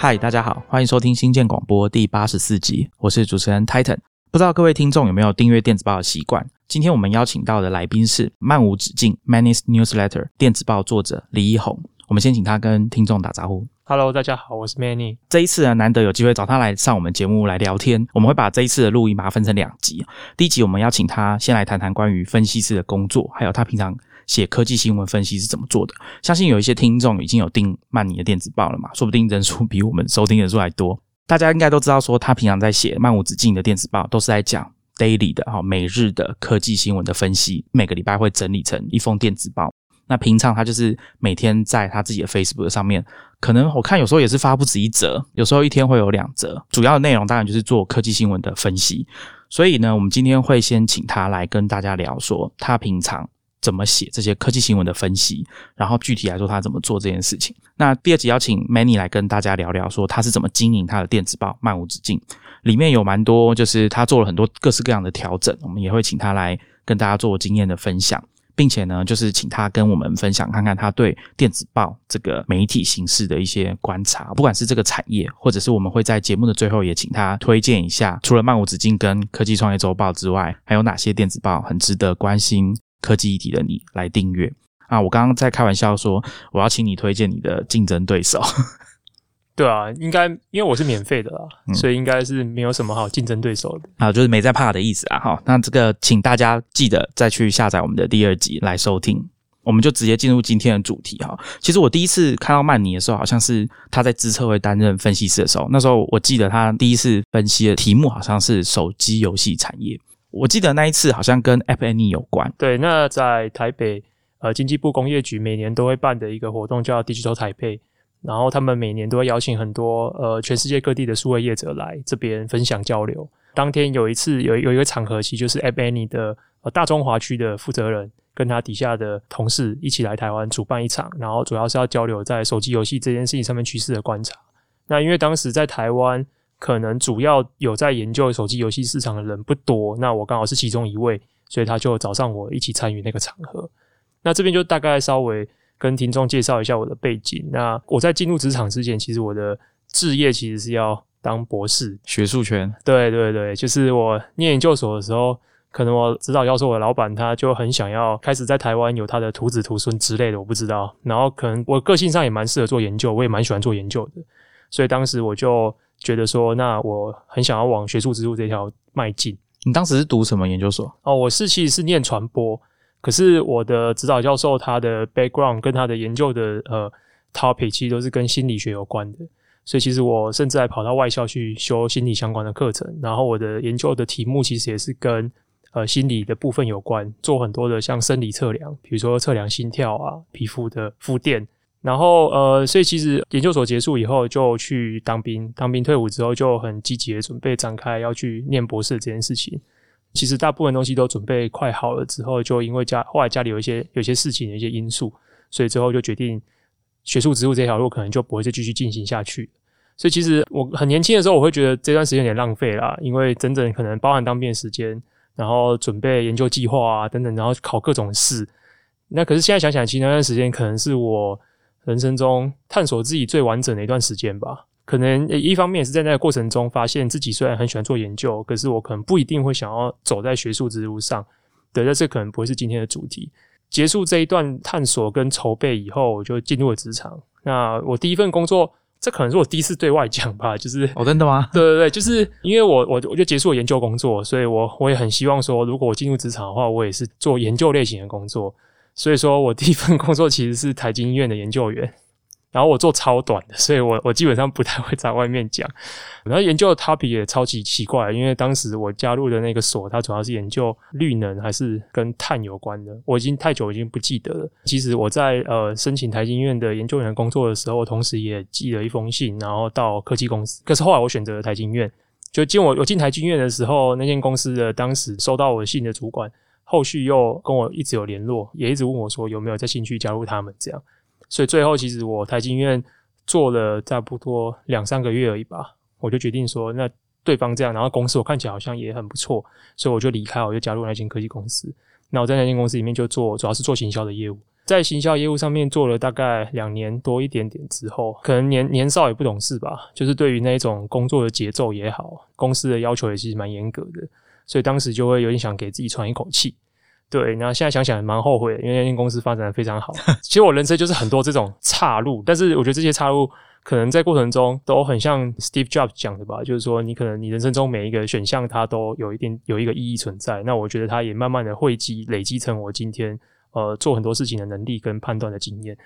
嗨，大家好，欢迎收听新建广播第八十四集，我是主持人 Titan。不知道各位听众有没有订阅电子报的习惯？今天我们邀请到的来宾是漫无止境 Manis Newsletter 电子报作者李一红。我们先请他跟听众打招呼。Hello，大家好，我是 Manny。这一次呢，难得有机会找他来上我们节目来聊天，我们会把这一次的录音把它分成两集。第一集我们邀请他先来谈谈关于分析师的工作，还有他平常写科技新闻分析是怎么做的。相信有一些听众已经有订曼尼的电子报了嘛，说不定人数比我们收听人数还多。大家应该都知道，说他平常在写漫无止境的电子报，都是在讲 daily 的哈每日的科技新闻的分析，每个礼拜会整理成一封电子报。那平常他就是每天在他自己的 Facebook 上面，可能我看有时候也是发不止一则，有时候一天会有两则。主要的内容当然就是做科技新闻的分析。所以呢，我们今天会先请他来跟大家聊说，他平常怎么写这些科技新闻的分析，然后具体来说他怎么做这件事情。那第二集邀请 Many 来跟大家聊聊说他是怎么经营他的电子报漫无止境，里面有蛮多就是他做了很多各式各样的调整，我们也会请他来跟大家做经验的分享。并且呢，就是请他跟我们分享看看他对电子报这个媒体形式的一些观察，不管是这个产业，或者是我们会在节目的最后也请他推荐一下，除了漫无止境跟科技创业周报之外，还有哪些电子报很值得关心科技议题的你来订阅啊？我刚刚在开玩笑说，我要请你推荐你的竞争对手。对啊，应该因为我是免费的啦，嗯所以应该是没有什么好竞争对手的。啊，就是没在怕的意思啊。哈，那这个请大家记得再去下载我们的第二集来收听。我们就直接进入今天的主题哈。其实我第一次看到曼尼的时候，好像是他在资策会担任分析师的时候。那时候我记得他第一次分析的题目好像是手机游戏产业。我记得那一次好像跟 App Annie 有关。对，那在台北呃经济部工业局每年都会办的一个活动叫 Digital 台北，然后他们每年都会邀请很多呃全世界各地的数位业者来这边分享交流。当天有一次有有一个场合，其实就是 App Annie 的呃大中华区的负责人。跟他底下的同事一起来台湾主办一场，然后主要是要交流在手机游戏这件事情上面趋势的观察。那因为当时在台湾，可能主要有在研究手机游戏市场的人不多，那我刚好是其中一位，所以他就找上我一起参与那个场合。那这边就大概稍微跟听众介绍一下我的背景。那我在进入职场之前，其实我的志业其实是要当博士，学术圈。对对对，就是我念研究所的时候。可能我指导教授的老板他就很想要开始在台湾有他的徒子徒孙之类的，我不知道。然后可能我个性上也蛮适合做研究，我也蛮喜欢做研究的，所以当时我就觉得说，那我很想要往学术之路这条迈进。你当时是读什么研究所？哦，我是其实是念传播，可是我的指导教授他的 background 跟他的研究的呃 topic 其实都是跟心理学有关的。所以其实我甚至还跑到外校去修心理相关的课程，然后我的研究的题目其实也是跟呃，心理的部分有关，做很多的像生理测量，比如说测量心跳啊、皮肤的负电，然后呃，所以其实研究所结束以后就去当兵，当兵退伍之后就很积极的准备展开要去念博士这件事情。其实大部分东西都准备快好了之后，就因为家后来家里有一些有些事情、有一些因素，所以之后就决定学术植物这条路可能就不会再继续进行下去。所以其实我很年轻的时候，我会觉得这段时间有点浪费啦，因为整整可能包含当兵的时间。然后准备研究计划啊，等等，然后考各种试。那可是现在想想，其实那段时间可能是我人生中探索自己最完整的一段时间吧。可能一方面也是在那个过程中，发现自己虽然很喜欢做研究，可是我可能不一定会想要走在学术之路上。对，那这可能不会是今天的主题。结束这一段探索跟筹备以后，我就进入了职场。那我第一份工作。这可能是我第一次对外讲吧，就是哦，真的吗？对对对，就是因为我我我就结束了研究工作，所以我我也很希望说，如果我进入职场的话，我也是做研究类型的工作。所以说我第一份工作其实是台经医院的研究员，然后我做超短的，所以我我基本上不太会在外面讲。然后研究的 topic 也超级奇怪，因为当时我加入的那个所，它主要是研究绿能还是跟碳有关的，我已经太久已经不记得了。其实我在呃申请台经院的研究员工作的时候，同时也寄了一封信，然后到科技公司。可是后来我选择了台经院，就进我我进台经院的时候，那间公司的当时收到我信的主管，后续又跟我一直有联络，也一直问我说有没有在兴趣加入他们这样。所以最后其实我台经院做了差不多两三个月而已吧。我就决定说，那对方这样，然后公司我看起来好像也很不错，所以我就离开，我就加入那间科技公司。那我在那间公司里面就做，主要是做行销的业务。在行销业务上面做了大概两年多一点点之后，可能年年少也不懂事吧，就是对于那一种工作的节奏也好，公司的要求也是蛮严格的，所以当时就会有点想给自己喘一口气。对，然后现在想想蛮后悔的，因为那间公司发展的非常好。其实我人生就是很多这种岔路，但是我觉得这些岔路可能在过程中都很像 Steve Jobs 讲的吧，就是说你可能你人生中每一个选项它都有一点有一个意义存在。那我觉得它也慢慢的汇集累积成我今天呃做很多事情的能力跟判断的经验。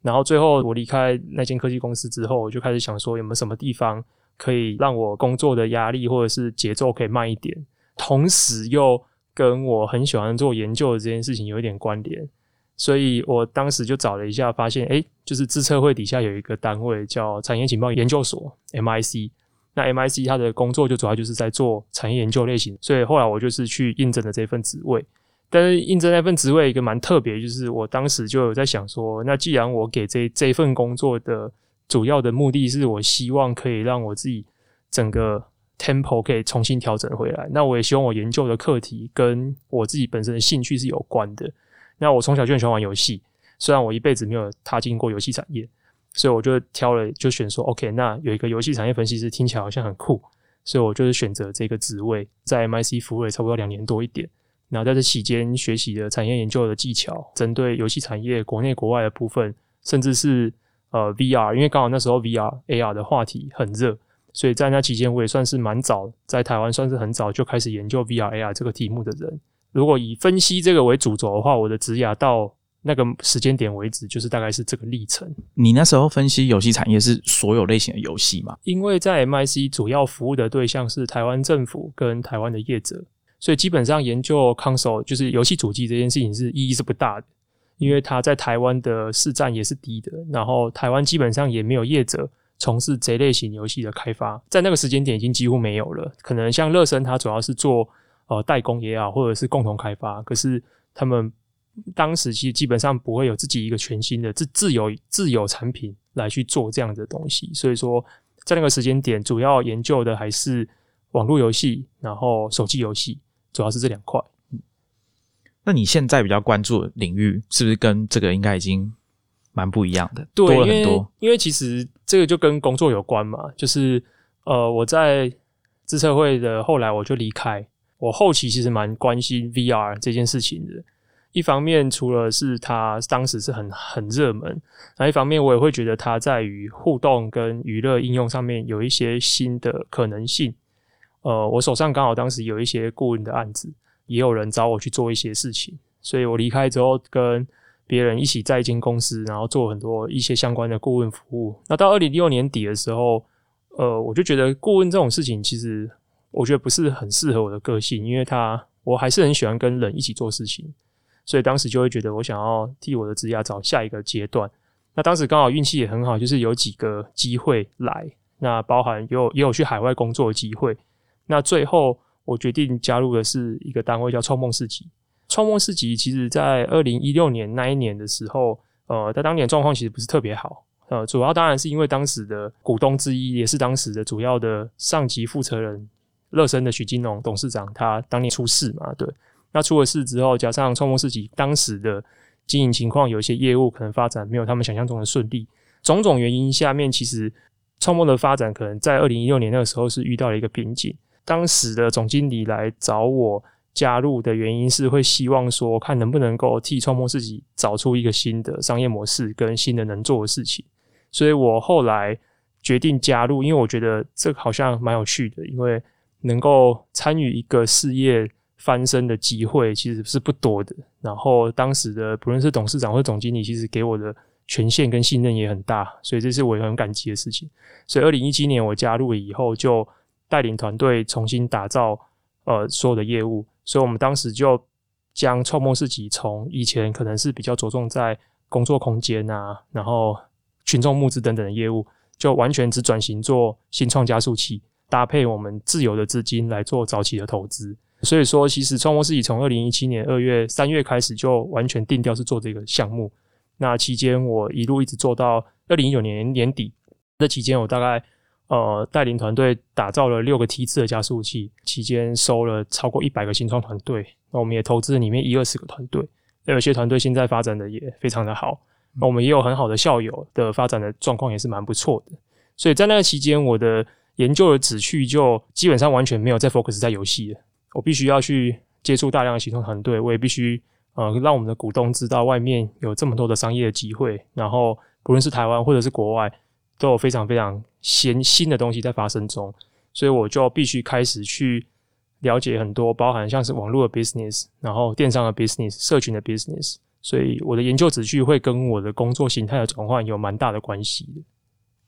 然后最后我离开那间科技公司之后，我就开始想说有没有什么地方可以让我工作的压力或者是节奏可以慢一点，同时又。跟我很喜欢做研究的这件事情有一点关联，所以我当时就找了一下，发现哎，就是自测会底下有一个单位叫产业情报研究所 （MIC）。那 MIC 它的工作就主要就是在做产业研究类型，所以后来我就是去应征了这份职位。但是应征那份职位一个蛮特别，就是我当时就有在想说，那既然我给这这份工作的主要的目的是我希望可以让我自己整个。Tempo 可以重新调整回来。那我也希望我研究的课题跟我自己本身的兴趣是有关的。那我从小就很喜欢玩游戏，虽然我一辈子没有踏进过游戏产业，所以我就挑了就选说，OK，那有一个游戏产业分析师听起来好像很酷，所以我就是选择这个职位，在 MIC 服务了差不多两年多一点。然后在这期间学习的产业研究的技巧，针对游戏产业国内国外的部分，甚至是呃 VR，因为刚好那时候 VR AR 的话题很热。所以在那期间，我也算是蛮早，在台湾算是很早就开始研究 VR AR 这个题目的人。如果以分析这个为主轴的话，我的职涯到那个时间点为止，就是大概是这个历程。你那时候分析游戏产业是所有类型的游戏吗？因为在 MIC 主要服务的对象是台湾政府跟台湾的业者，所以基本上研究 console 就是游戏主机这件事情是意义是不大的，因为它在台湾的市占也是低的，然后台湾基本上也没有业者。从事这类型游戏的开发，在那个时间点已经几乎没有了。可能像乐生，它主要是做呃代工也好，或者是共同开发。可是他们当时其实基本上不会有自己一个全新的自自有自有产品来去做这样的东西。所以说，在那个时间点，主要研究的还是网络游戏，然后手机游戏，主要是这两块。嗯那你现在比较关注的领域，是不是跟这个应该已经？蛮不一样的，对，多了很多。因为其实这个就跟工作有关嘛，就是呃，我在自测会的后来我就离开，我后期其实蛮关心 VR 这件事情的。一方面，除了是它当时是很很热门，那一方面我也会觉得它在于互动跟娱乐应用上面有一些新的可能性。呃，我手上刚好当时有一些顾问的案子，也有人找我去做一些事情，所以我离开之后跟。别人一起在一间公司，然后做很多一些相关的顾问服务。那到二零一六年底的时候，呃，我就觉得顾问这种事情，其实我觉得不是很适合我的个性，因为他我还是很喜欢跟人一起做事情，所以当时就会觉得我想要替我的职业找下一个阶段。那当时刚好运气也很好，就是有几个机会来，那包含有也有去海外工作的机会。那最后我决定加入的是一个单位叫创梦世纪。创梦市集其实，在二零一六年那一年的时候，呃，在当年状况其实不是特别好，呃，主要当然是因为当时的股东之一，也是当时的主要的上级负责人乐生的许金龙董事长，他当年出事嘛，对，那出了事之后，加上创梦市集当时的经营情况，有一些业务可能发展没有他们想象中的顺利，种种原因下面，其实创梦的发展可能在二零一六年那个时候是遇到了一个瓶颈，当时的总经理来找我。加入的原因是会希望说，看能不能够替创梦自己找出一个新的商业模式跟新的能做的事情。所以我后来决定加入，因为我觉得这好像蛮有趣的，因为能够参与一个事业翻身的机会其实是不多的。然后当时的不论是董事长或总经理，其实给我的权限跟信任也很大，所以这是我很感激的事情。所以二零一七年我加入了以后，就带领团队重新打造呃所有的业务。所以，我们当时就将创梦市集从以前可能是比较着重在工作空间啊，然后群众募资等等的业务，就完全只转型做新创加速器，搭配我们自有的资金来做早期的投资。所以说，其实创梦市集从二零一七年二月、三月开始就完全定调是做这个项目。那期间，我一路一直做到二零一九年年底。这期间，我大概。呃，带领团队打造了六个梯次的加速器，期间收了超过一百个新创团队。那我们也投资了里面一二十个团队，那有些团队现在发展的也非常的好，那我们也有很好的校友的发展的状况也是蛮不错的。所以在那个期间，我的研究的旨趣就基本上完全没有在 focus 在游戏了。我必须要去接触大量的新创团队，我也必须呃让我们的股东知道外面有这么多的商业的机会，然后不论是台湾或者是国外，都有非常非常新新的东西在发生中。所以我就必须开始去了解很多，包含像是网络的 business，然后电商的 business，社群的 business。所以我的研究旨趣会跟我的工作形态的转换有蛮大的关系的。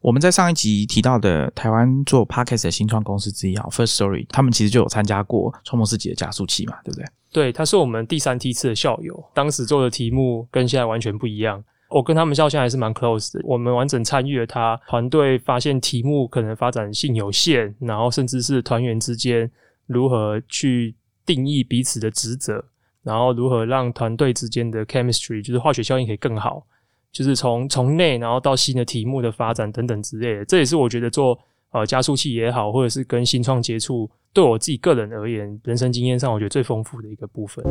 我们在上一集提到的台湾做 podcast 的新创公司之一啊，First Story，他们其实就有参加过创梦世纪的加速器嘛，对不对？对，他是我们第三梯次的校友，当时做的题目跟现在完全不一样。我跟他们校现在还是蛮 close 的，我们完整参与了他团队发现题目可能发展性有限，然后甚至是团员之间如何去定义彼此的职责，然后如何让团队之间的 chemistry 就是化学效应可以更好。就是从从内，然后到新的题目的发展等等之类的，这也是我觉得做呃加速器也好，或者是跟新创接触，对我自己个人而言，人生经验上，我觉得最丰富的一个部分。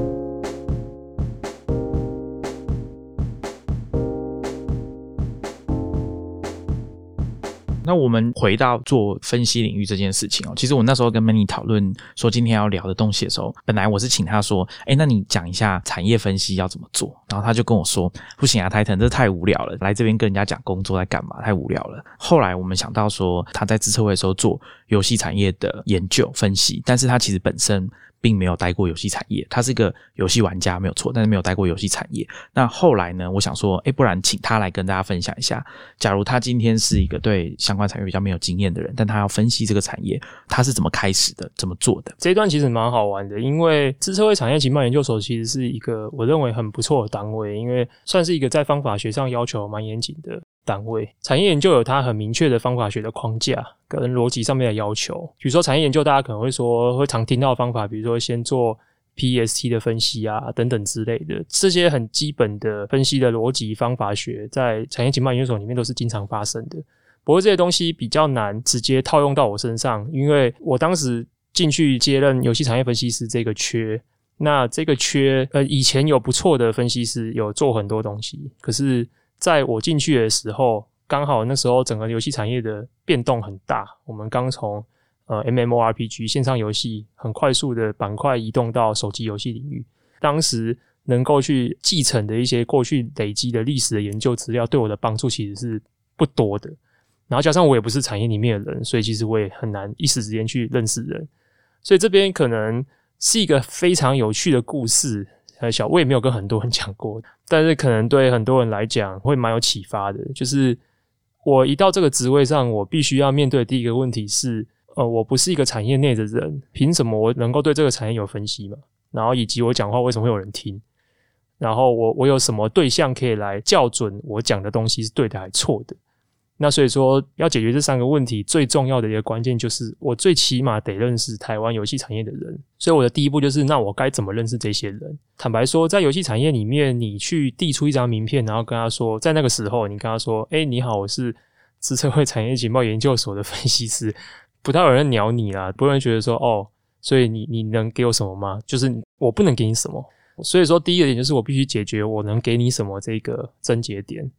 那我们回到做分析领域这件事情哦，其实我那时候跟 Many 讨论说今天要聊的东西的时候，本来我是请他说，哎，那你讲一下产业分析要怎么做，然后他就跟我说，不行啊，泰腾这太无聊了，来这边跟人家讲工作在干嘛，太无聊了。后来我们想到说，他在自测会的时候做游戏产业的研究分析，但是他其实本身。并没有待过游戏产业，他是一个游戏玩家没有错，但是没有待过游戏产业。那后来呢？我想说，哎，不然请他来跟大家分享一下。假如他今天是一个对相关产业比较没有经验的人，但他要分析这个产业，他是怎么开始的？怎么做的？这一段其实蛮好玩的，因为资策会产业情报研究所其实是一个我认为很不错的单位，因为算是一个在方法学上要求蛮严谨的。单位产业研究有它很明确的方法学的框架跟逻辑上面的要求，比如说产业研究，大家可能会说会常听到方法，比如说先做 PST 的分析啊等等之类的，这些很基本的分析的逻辑方法学，在产业情报研究所里面都是经常发生的。不过这些东西比较难直接套用到我身上，因为我当时进去接任游戏产业分析师这个缺，那这个缺呃以前有不错的分析师有做很多东西，可是。在我进去的时候，刚好那时候整个游戏产业的变动很大。我们刚从呃 MMORPG 线上游戏很快速的板块移动到手机游戏领域。当时能够去继承的一些过去累积的历史的研究资料，对我的帮助其实是不多的。然后加上我也不是产业里面的人，所以其实我也很难一时之间去认识人。所以这边可能是一个非常有趣的故事。呃，小我也没有跟很多人 讲过，但是可能对很多人来讲会蛮有启发的。就是我一到这个职位上，我必须要面对的第一个问题是：呃，我不是一个产业内的人，凭什么我能够对这个产业有分析嘛？然后以及我讲话为什么会有人听？然后我我有什么对象可以来校准我讲的东西是对的还是错的？那所以说，要解决这三个问题，最重要的一个关键就是，我最起码得认识台湾游戏产业的人。所以我的第一步就是，那我该怎么认识这些人？坦白说，在游戏产业里面，你去递出一张名片，然后跟他说，在那个时候，你跟他说：“哎，你好，我是资策会产业情报研究所的分析师。”不太有人鸟你啦，不会觉得说：“哦，所以你你能给我什么吗？”就是我不能给你什么。所以说，第一个点就是我必须解决我能给你什么这个症结点。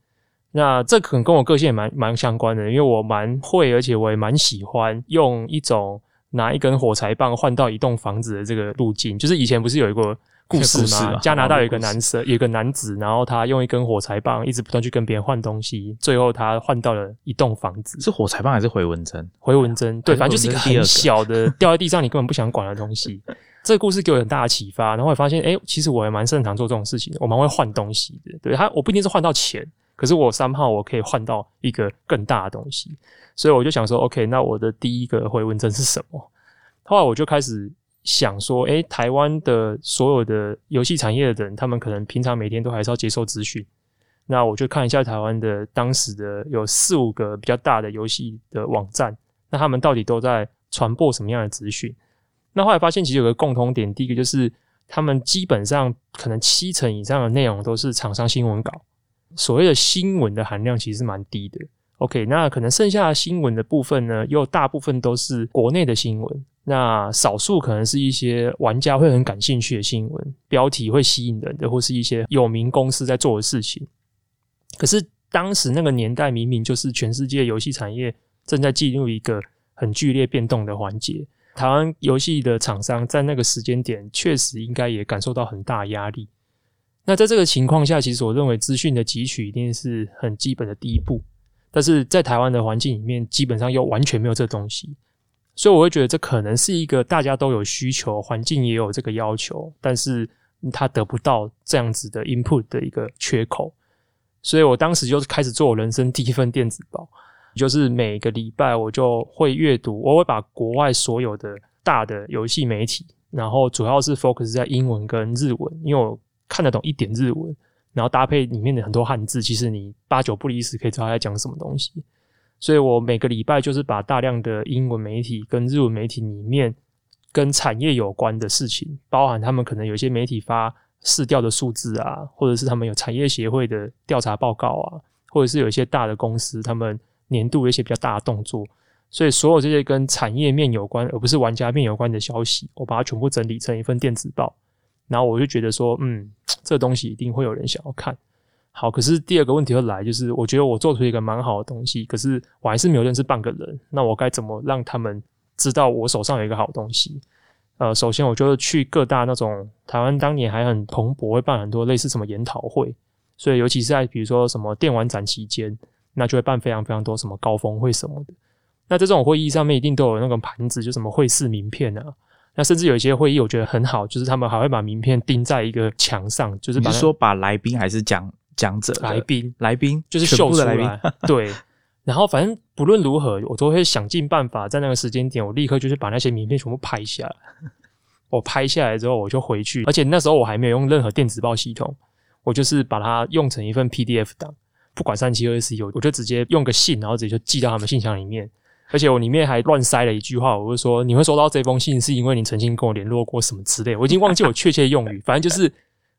那这可能跟我个性也蛮蛮相关的，因为我蛮会，而且我也蛮喜欢用一种拿一根火柴棒换到一栋房子的这个路径。就是以前不是有一个故事吗？加拿大有一个男生，有一个男子，然后他用一根火柴棒一直不断去跟别人换东西，最后他换到了一栋房子。是火柴棒还是回纹针？回纹针，对，反正就是一个很小的掉在地上你根本不想管的东西。这个故事给我很大的启发，然后我发现，哎，其实我也蛮擅长做这种事情，我蛮会换东西的。对他，我不一定是换到钱。可是我三号我可以换到一个更大的东西，所以我就想说，OK，那我的第一个回文针是什么？后来我就开始想说，诶，台湾的所有的游戏产业的人，他们可能平常每天都还是要接受资讯。那我就看一下台湾的当时的有四五个比较大的游戏的网站，那他们到底都在传播什么样的资讯？那后来发现其实有个共同点，第一个就是他们基本上可能七成以上的内容都是厂商新闻稿。所谓的新闻的含量其实蛮低的。OK，那可能剩下的新闻的部分呢，又大部分都是国内的新闻。那少数可能是一些玩家会很感兴趣的新闻，标题会吸引人的，或是一些有名公司在做的事情。可是当时那个年代，明明就是全世界游戏产业正在进入一个很剧烈变动的环节。台湾游戏的厂商在那个时间点，确实应该也感受到很大压力。那在这个情况下，其实我认为资讯的汲取一定是很基本的第一步。但是在台湾的环境里面，基本上又完全没有这东西，所以我会觉得这可能是一个大家都有需求，环境也有这个要求，但是他得不到这样子的 input 的一个缺口。所以我当时就是开始做我人生第一份电子报，就是每个礼拜我就会阅读，我会把国外所有的大的游戏媒体，然后主要是 focus 在英文跟日文，因为我看得懂一点日文。然后搭配里面的很多汉字，其实你八九不离十可以知道他在讲什么东西。所以我每个礼拜就是把大量的英文媒体跟日文媒体里面跟产业有关的事情，包含他们可能有一些媒体发市调的数字啊，或者是他们有产业协会的调查报告啊，或者是有一些大的公司他们年度一些比较大的动作。所以所有这些跟产业面有关，而不是玩家面有关的消息，我把它全部整理成一份电子报。然后我就觉得说，嗯，这东西一定会有人想要看。好，可是第二个问题又来，就是我觉得我做出一个蛮好的东西，可是我还是没有认识半个人。那我该怎么让他们知道我手上有一个好东西？呃，首先我就去各大那种台湾当年还很蓬勃，会办很多类似什么研讨会，所以尤其是在比如说什么电玩展期间，那就会办非常非常多什么高峰会什么的。那在这种会议上面，一定都有那个盘子，就什么会试名片啊。那甚至有一些会议，我觉得很好，就是他们还会把名片钉在一个墙上，就是你是说把来宾还是讲讲者来宾来宾就是秀出来，对。然后反正不论如何，我都会想尽办法在那个时间点，我立刻就是把那些名片全部拍下来。我拍下来之后，我就回去，而且那时候我还没有用任何电子报系统，我就是把它用成一份 PDF 档，不管三七二十一，我就直接用个信，然后直接就寄到他们信箱里面。而且我里面还乱塞了一句话，我就说你会收到这封信，是因为你曾经跟我联络过什么之类。我已经忘记我确切用语，反正就是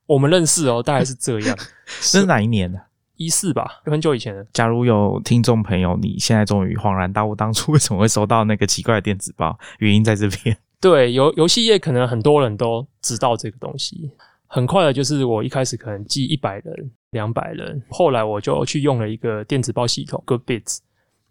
我们认识哦，大概是这样。是哪一年的？一四吧，很久以前的。假如有听众朋友，你现在终于恍然大悟，当初为什么会收到那个奇怪的电子报？原因在这边。对，游游戏业可能很多人都知道这个东西。很快的，就是我一开始可能记一百人、两百人，后来我就去用了一个电子报系统，Goodbits。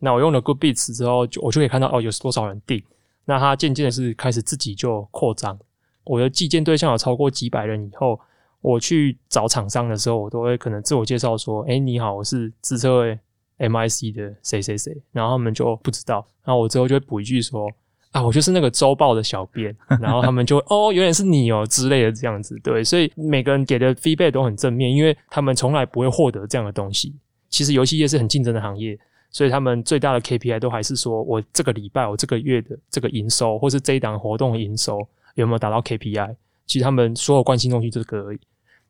那我用了 Goodbeats 之后，就我就可以看到哦，有多少人订。那它渐渐的是开始自己就扩张。我的寄件对象有超过几百人以后，我去找厂商的时候，我都会可能自我介绍说：“哎，你好，我是资策会 MIC 的谁谁谁。”然后他们就不知道。然后我之后就会补一句说：“啊，我就是那个周报的小编。”然后他们就哦，原来是你哦之类的这样子。对，所以每个人给的 feedback 都很正面，因为他们从来不会获得这样的东西。其实游戏业是很竞争的行业。所以他们最大的 KPI 都还是说，我这个礼拜、我这个月的这个营收，或是这一档活动的营收有没有达到 KPI？其实他们所有关心东西就这个而已。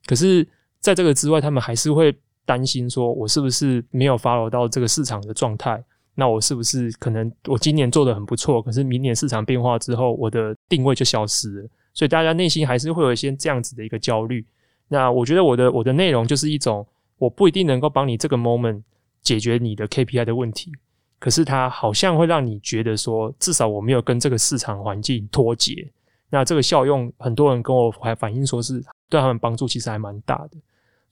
可是，在这个之外，他们还是会担心说，我是不是没有 follow 到这个市场的状态？那我是不是可能我今年做的很不错，可是明年市场变化之后，我的定位就消失了？所以大家内心还是会有一些这样子的一个焦虑。那我觉得我的我的内容就是一种，我不一定能够帮你这个 moment。解决你的 KPI 的问题，可是它好像会让你觉得说，至少我没有跟这个市场环境脱节。那这个效用，很多人跟我还反映说是对他们帮助其实还蛮大的。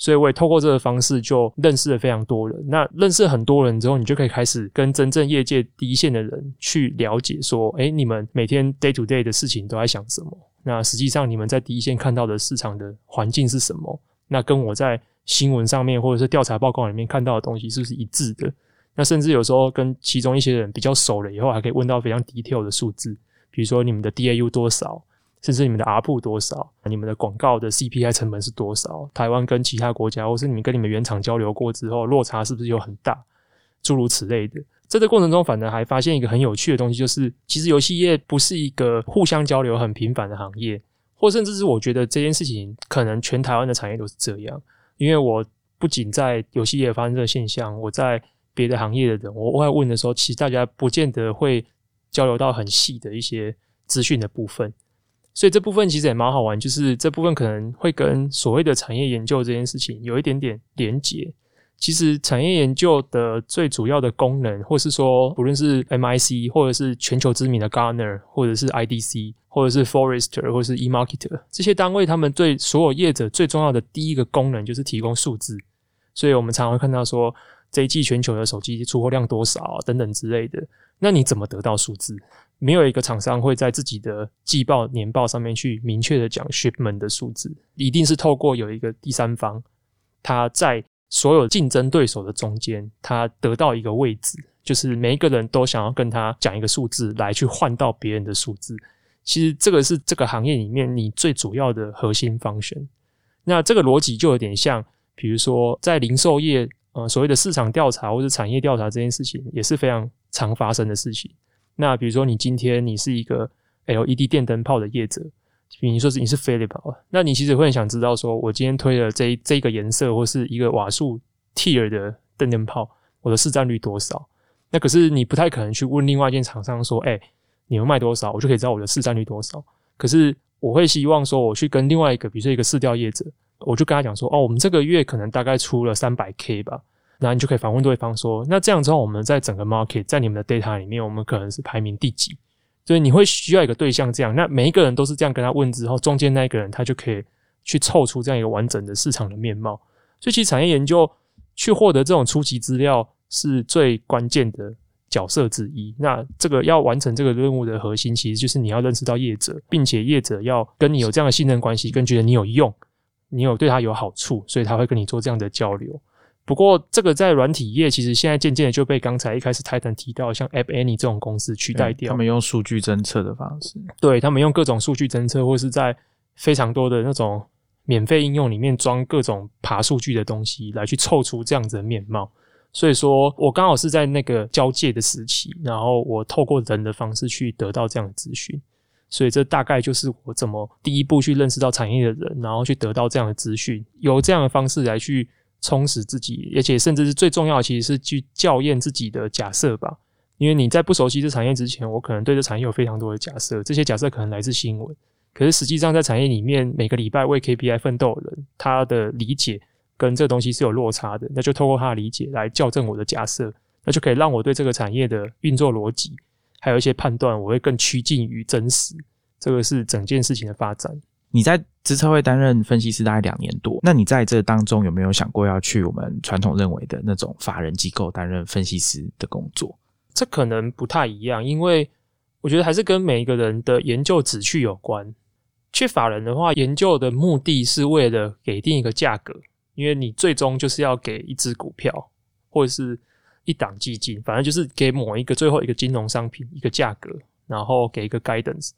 所以我也透过这个方式就认识了非常多人。那认识很多人之后，你就可以开始跟真正业界第一线的人去了解说，哎，你们每天 day to day 的事情都在想什么？那实际上你们在第一线看到的市场的环境是什么？那跟我在新闻上面或者是调查报告里面看到的东西是不是一致的？那甚至有时候跟其中一些人比较熟了以后，还可以问到非常 detail 的数字，比如说你们的 DAU 多少，甚至你们的 RPU 多少，你们的广告的 CPI 成本是多少？台湾跟其他国家，或是你们跟你们原厂交流过之后，落差是不是有很大？诸如此类的。在这过程中，反而还发现一个很有趣的东西，就是其实游戏业不是一个互相交流很频繁的行业，或甚至是我觉得这件事情可能全台湾的产业都是这样。因为我不仅在游戏业发生这个现象，我在别的行业的人，我我问的时候，其实大家不见得会交流到很细的一些资讯的部分，所以这部分其实也蛮好玩，就是这部分可能会跟所谓的产业研究这件事情有一点点连结。其实产业研究的最主要的功能，或是说不论是 MIC，或者是全球知名的 Gartner，或者是 IDC，或者是 Forrester，或是 eMarketer 这些单位，他们对所有业者最重要的第一个功能就是提供数字。所以我们常常会看到说这一季全球的手机出货量多少等等之类的。那你怎么得到数字？没有一个厂商会在自己的季报、年报上面去明确的讲 shipment 的数字，一定是透过有一个第三方，他在。所有竞争对手的中间，他得到一个位置，就是每一个人都想要跟他讲一个数字，来去换到别人的数字。其实这个是这个行业里面你最主要的核心方选。那这个逻辑就有点像，比如说在零售业，呃，所谓的市场调查或者产业调查这件事情，也是非常常发生的事情。那比如说你今天你是一个 LED 电灯泡的业者。比如说你是飞利浦，那你其实会很想知道，说我今天推了这这个颜色或是一个瓦数 tier 的灯灯泡，我的市占率多少？那可是你不太可能去问另外一件厂商说，哎，你们卖多少，我就可以知道我的市占率多少。可是我会希望说，我去跟另外一个，比如说一个市调业者，我就跟他讲说，哦，我们这个月可能大概出了三百 K 吧，那你就可以反问对方说，那这样之后我们在整个 market 在你们的 data 里面，我们可能是排名第几？所以你会需要一个对象，这样，那每一个人都是这样跟他问之后，中间那一个人他就可以去凑出这样一个完整的市场的面貌。所以，其实产业研究去获得这种初级资料是最关键的角色之一。那这个要完成这个任务的核心，其实就是你要认识到业者，并且业者要跟你有这样的信任关系，跟觉得你有用，你有对他有好处，所以他会跟你做这样的交流。不过，这个在软体业其实现在渐渐的就被刚才一开始泰坦提到像 App Annie 这种公司取代掉。他们用数据侦测的方式，对他们用各种数据侦测，或是在非常多的那种免费应用里面装各种爬数据的东西，来去凑出这样子的面貌。所以说我刚好是在那个交界的时期，然后我透过人的方式去得到这样的资讯，所以这大概就是我怎么第一步去认识到产业的人，然后去得到这样的资讯，由这样的方式来去。充实自己，而且甚至是最重要的，其实是去校验自己的假设吧。因为你在不熟悉这产业之前，我可能对这产业有非常多的假设，这些假设可能来自新闻。可是实际上，在产业里面，每个礼拜为 KPI 奋斗的人，他的理解跟这东西是有落差的。那就透过他的理解来校正我的假设，那就可以让我对这个产业的运作逻辑，还有一些判断，我会更趋近于真实。这个是整件事情的发展。你在资策会担任分析师大概两年多，那你在这当中有没有想过要去我们传统认为的那种法人机构担任分析师的工作？这可能不太一样，因为我觉得还是跟每一个人的研究旨趣有关。去法人的话，研究的目的是为了给定一个价格，因为你最终就是要给一只股票或者是一档基金，反正就是给某一个最后一个金融商品一个价格，然后给一个 guidance。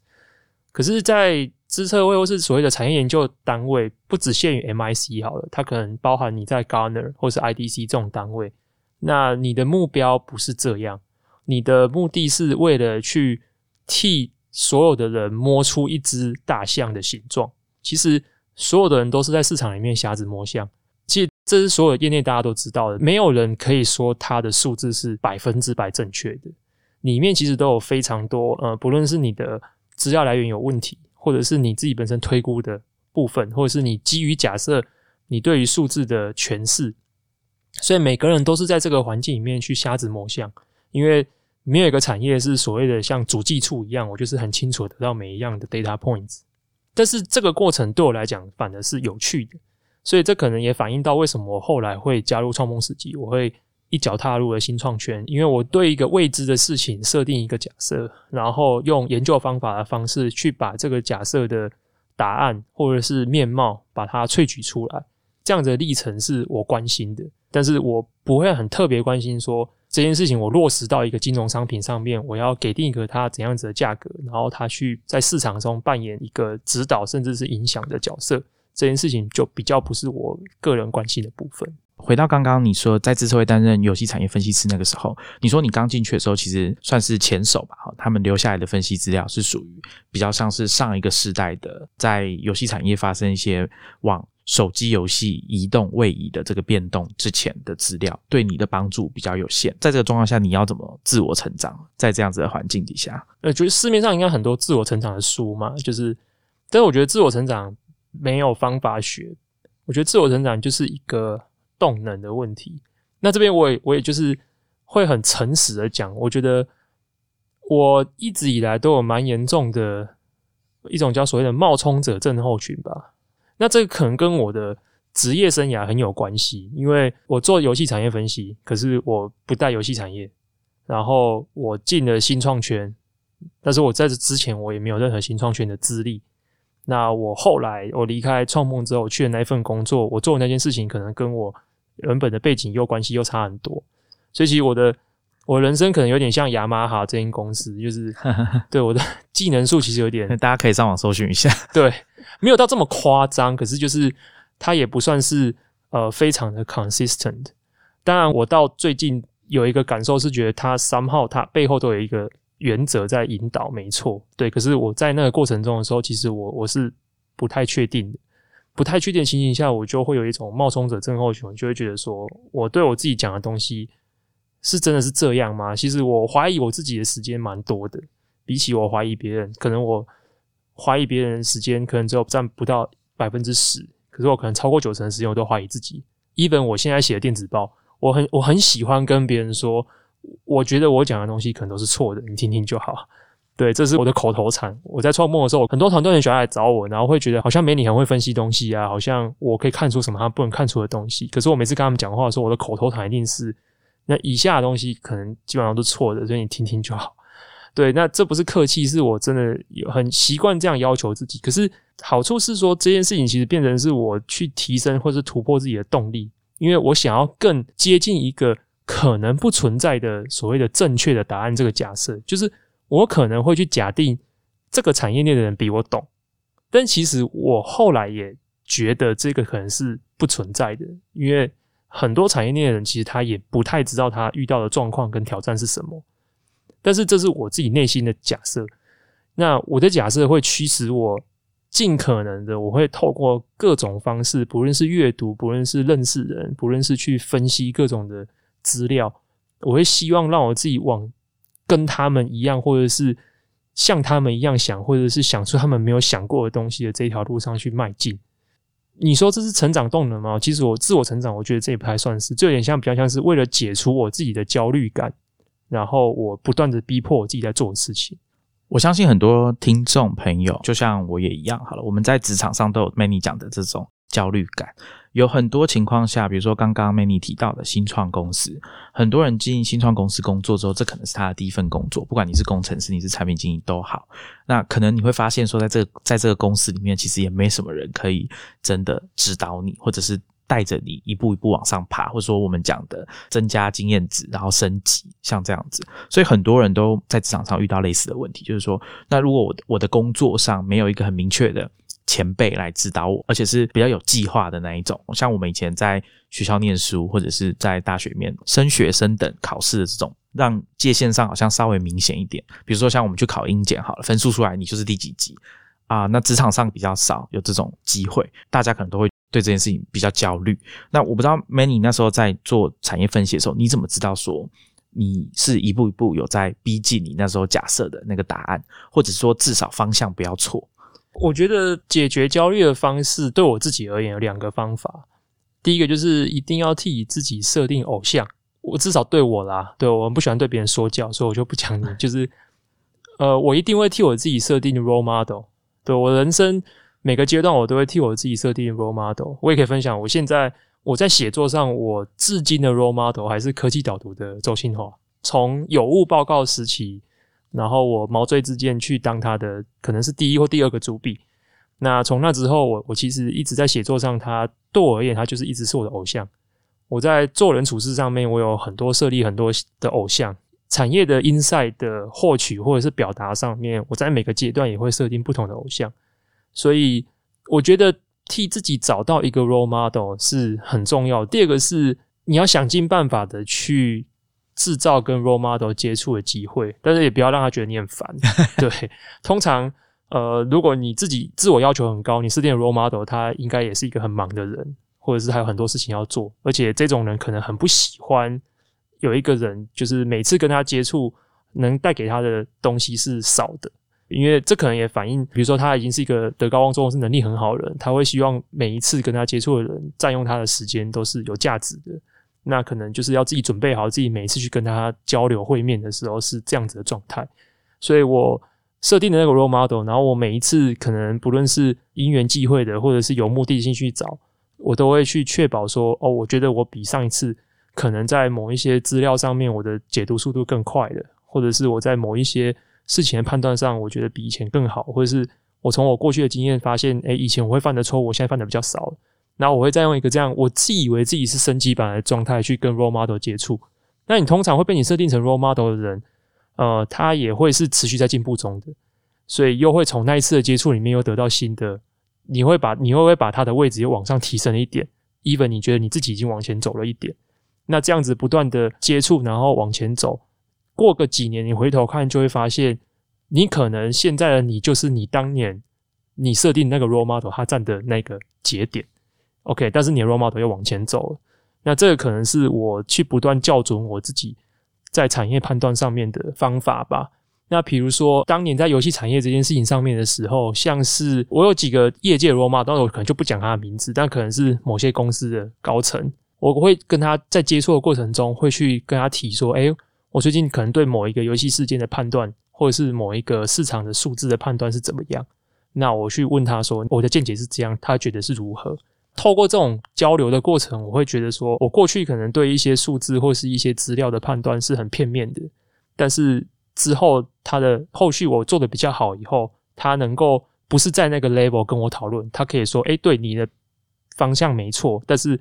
可是，在资策会或是所谓的产业研究单位，不只限于 MIC 好了，它可能包含你在 Garner 或是 IDC 这种单位。那你的目标不是这样，你的目的是为了去替所有的人摸出一只大象的形状。其实，所有的人都是在市场里面瞎子摸象。其实，这是所有业内大家都知道的，没有人可以说他的数字是百分之百正确的。里面其实都有非常多，呃，不论是你的。资料来源有问题，或者是你自己本身推估的部分，或者是你基于假设你对于数字的诠释，所以每个人都是在这个环境里面去瞎子摸象，因为没有一个产业是所谓的像主计处一样，我就是很清楚得到每一样的 data points。但是这个过程对我来讲反而是有趣的，所以这可能也反映到为什么我后来会加入创梦世纪，我会。一脚踏入了新创圈，因为我对一个未知的事情设定一个假设，然后用研究方法的方式去把这个假设的答案或者是面貌把它萃取出来，这样的历程是我关心的。但是我不会很特别关心说这件事情我落实到一个金融商品上面，我要给定一个它怎样子的价格，然后它去在市场中扮演一个指导甚至是影响的角色，这件事情就比较不是我个人关心的部分。回到刚刚你说在资策会担任游戏产业分析师那个时候，你说你刚进去的时候其实算是前手吧？哈，他们留下来的分析资料是属于比较像是上一个时代的，在游戏产业发生一些往手机游戏移动位移的这个变动之前的资料，对你的帮助比较有限。在这个状况下，你要怎么自我成长？在这样子的环境底下，呃，觉得市面上应该很多自我成长的书嘛，就是，但是我觉得自我成长没有方法学，我觉得自我成长就是一个。动能的问题，那这边我也我也就是会很诚实的讲，我觉得我一直以来都有蛮严重的一种叫所谓的冒充者症候群吧。那这个可能跟我的职业生涯很有关系，因为我做游戏产业分析，可是我不带游戏产业，然后我进了新创圈，但是我在这之前我也没有任何新创圈的资历。那我后来我离开创梦之后去的那一份工作，我做的那件事情可能跟我原本的背景又关系又差很多，所以其实我的我人生可能有点像雅马哈这间公司，就是 对我的技能数其实有点，大家可以上网搜寻一下，对，没有到这么夸张，可是就是它也不算是呃非常的 consistent。当然，我到最近有一个感受是觉得它三号它背后都有一个。原则在引导，没错，对。可是我在那个过程中的时候，其实我我是不太确定的，不太确定情形下，我就会有一种冒充者症候群，就会觉得说，我对我自己讲的东西是真的是这样吗？其实我怀疑我自己的时间蛮多的，比起我怀疑别人，可能我怀疑别人的时间可能只有占不到百分之十，可是我可能超过九成的时间我都怀疑自己。even 我现在写的电子报，我很我很喜欢跟别人说。我觉得我讲的东西可能都是错的，你听听就好。对，这是我的口头禅。我在创梦的时候，很多团队很喜欢来找我，然后会觉得好像没你很会分析东西啊，好像我可以看出什么他不能看出的东西。可是我每次跟他们讲话的时候，我的口头禅一定是那以下的东西可能基本上都是错的，所以你听听就好。对，那这不是客气，是我真的有很习惯这样要求自己。可是好处是说，这件事情其实变成是我去提升或是突破自己的动力，因为我想要更接近一个。可能不存在的所谓的正确的答案，这个假设就是我可能会去假定这个产业链的人比我懂，但其实我后来也觉得这个可能是不存在的，因为很多产业链的人其实他也不太知道他遇到的状况跟挑战是什么。但是这是我自己内心的假设，那我的假设会驱使我尽可能的，我会透过各种方式，不论是阅读，不论是认识人，不论是去分析各种的。资料，我会希望让我自己往跟他们一样，或者是像他们一样想，或者是想出他们没有想过的东西的这条路上去迈进。你说这是成长动能吗？其实我自我成长，我觉得这也不太算是，这有点像比较像是为了解除我自己的焦虑感，然后我不断的逼迫我自己在做的事情。我相信很多听众朋友，就像我也一样，好了，我们在职场上都有 many 讲的这种焦虑感。有很多情况下，比如说刚刚 Many 提到的新创公司，很多人进新创公司工作之后，这可能是他的第一份工作。不管你是工程师，你是产品经理都好，那可能你会发现说，在这个在这个公司里面，其实也没什么人可以真的指导你，或者是带着你一步一步往上爬，或者说我们讲的增加经验值，然后升级，像这样子。所以很多人都在职场上遇到类似的问题，就是说，那如果我我的工作上没有一个很明确的。前辈来指导我，而且是比较有计划的那一种。像我们以前在学校念书，或者是在大学里面升学生等考试的这种，让界限上好像稍微明显一点。比如说像我们去考英检好了，分数出来你就是第几级啊？那职场上比较少有这种机会，大家可能都会对这件事情比较焦虑。那我不知道 Many 那时候在做产业分析的时候，你怎么知道说你是一步一步有在逼近你那时候假设的那个答案，或者说至少方向不要错？我觉得解决焦虑的方式，对我自己而言有两个方法。第一个就是一定要替自己设定偶像。我至少对我啦，对我不喜欢对别人说教，所以我就不讲你。就是，呃，我一定会替我自己设定 role model。对我人生每个阶段，我都会替我自己设定 role model。我也可以分享，我现在我在写作上，我至今的 role model 还是科技导读的周清华。从有误报告时期。然后我毛遂自荐去当他的可能是第一或第二个主笔。那从那之后，我我其实一直在写作上，他对我而言，他就是一直是我的偶像。我在做人处事上面，我有很多设立很多的偶像。产业的 inside 的获取或者是表达上面，我在每个阶段也会设定不同的偶像。所以我觉得替自己找到一个 role model 是很重要。第二个是你要想尽办法的去。制造跟 role model 接触的机会，但是也不要让他觉得你很烦。对，通常呃，如果你自己自我要求很高，你是定 role model，他应该也是一个很忙的人，或者是还有很多事情要做，而且这种人可能很不喜欢有一个人，就是每次跟他接触能带给他的东西是少的，因为这可能也反映，比如说他已经是一个德高望重、是能力很好的人，他会希望每一次跟他接触的人占用他的时间都是有价值的。那可能就是要自己准备好，自己每次去跟他交流会面的时候是这样子的状态。所以我设定的那个 role model，然后我每一次可能不论是因缘际会的，或者是有目的性去找，我都会去确保说，哦，我觉得我比上一次可能在某一些资料上面，我的解读速度更快的，或者是我在某一些事情的判断上，我觉得比以前更好，或者是我从我过去的经验发现，诶，以前我会犯的错误，我现在犯的比较少。然后我会再用一个这样我自以为自己是升级版的状态去跟 role model 接触。那你通常会被你设定成 role model 的人，呃，他也会是持续在进步中的，所以又会从那一次的接触里面又得到新的。你会把你会不会把他的位置又往上提升一点？even 你觉得你自己已经往前走了一点，那这样子不断的接触，然后往前走，过个几年你回头看就会发现，你可能现在的你就是你当年你设定那个 role model 他站的那个节点。OK，但是你的 role model 又往前走了，那这个可能是我去不断校准我自己在产业判断上面的方法吧。那比如说，当年在游戏产业这件事情上面的时候，像是我有几个业界 role model，我可能就不讲他的名字，但可能是某些公司的高层，我会跟他在接触的过程中，会去跟他提说：“哎，我最近可能对某一个游戏事件的判断，或者是某一个市场的数字的判断是怎么样？”那我去问他说：“我的见解是这样，他觉得是如何？”透过这种交流的过程，我会觉得说，我过去可能对一些数字或是一些资料的判断是很片面的，但是之后他的后续我做的比较好以后，他能够不是在那个 level 跟我讨论，他可以说，哎，对你的方向没错，但是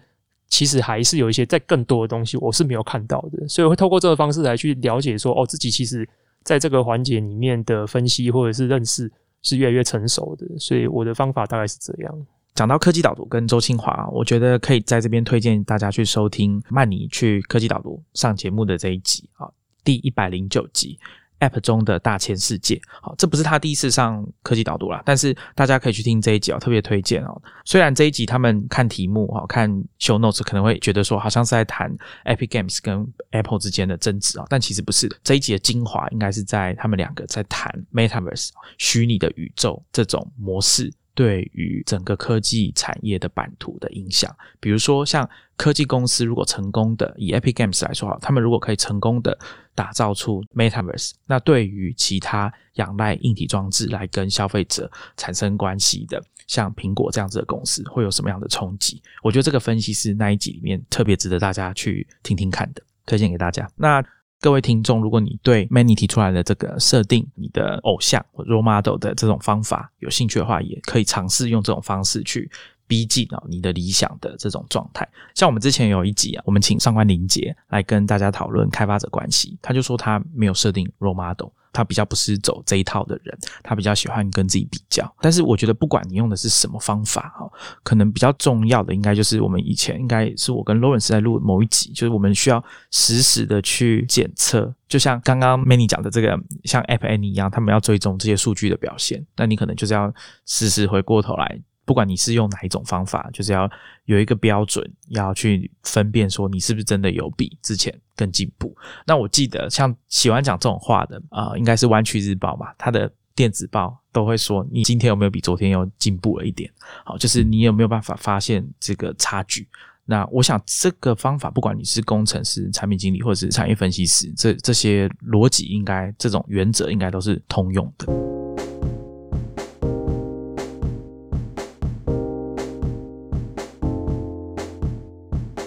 其实还是有一些在更多的东西我是没有看到的，所以我会透过这个方式来去了解说，哦，自己其实在这个环节里面的分析或者是认识是越来越成熟的，所以我的方法大概是这样。讲到科技导读跟周清华，我觉得可以在这边推荐大家去收听曼尼去科技导读上节目的这一集啊，第一百零九集 App 中的大千世界。好，这不是他第一次上科技导读啦，但是大家可以去听这一集哦，特别推荐哦。虽然这一集他们看题目哈，看 Show Notes 可能会觉得说好像是在谈 Epic Games 跟 Apple 之间的争执啊，但其实不是的。这一集的精华应该是在他们两个在谈 Metaverse 虚拟的宇宙这种模式。对于整个科技产业的版图的影响，比如说像科技公司如果成功的以 Epic Games 来说哈，他们如果可以成功的打造出 Metaverse，那对于其他仰赖硬体装置来跟消费者产生关系的，像苹果这样子的公司，会有什么样的冲击？我觉得这个分析是那一集里面特别值得大家去听听看的，推荐给大家。那。各位听众，如果你对 Many 提出来的这个设定你的偶像或 role model 的这种方法有兴趣的话，也可以尝试用这种方式去逼近啊你的理想的这种状态。像我们之前有一集啊，我们请上官林杰来跟大家讨论开发者关系，他就说他没有设定 role model。他比较不是走这一套的人，他比较喜欢跟自己比较。但是我觉得，不管你用的是什么方法哈，可能比较重要的，应该就是我们以前应该是我跟 Lawrence 在录某一集，就是我们需要实时的去检测，就像刚刚 Many 讲的这个，像 App Any 一样，他们要追踪这些数据的表现。那你可能就是要实时回过头来。不管你是用哪一种方法，就是要有一个标准，要去分辨说你是不是真的有比之前更进步。那我记得像喜欢讲这种话的啊，应该是湾区日报嘛，它的电子报都会说你今天有没有比昨天又进步了一点？好，就是你有没有办法发现这个差距？那我想这个方法，不管你是工程师、产品经理或者是产业分析师，这这些逻辑应该这种原则应该都是通用的。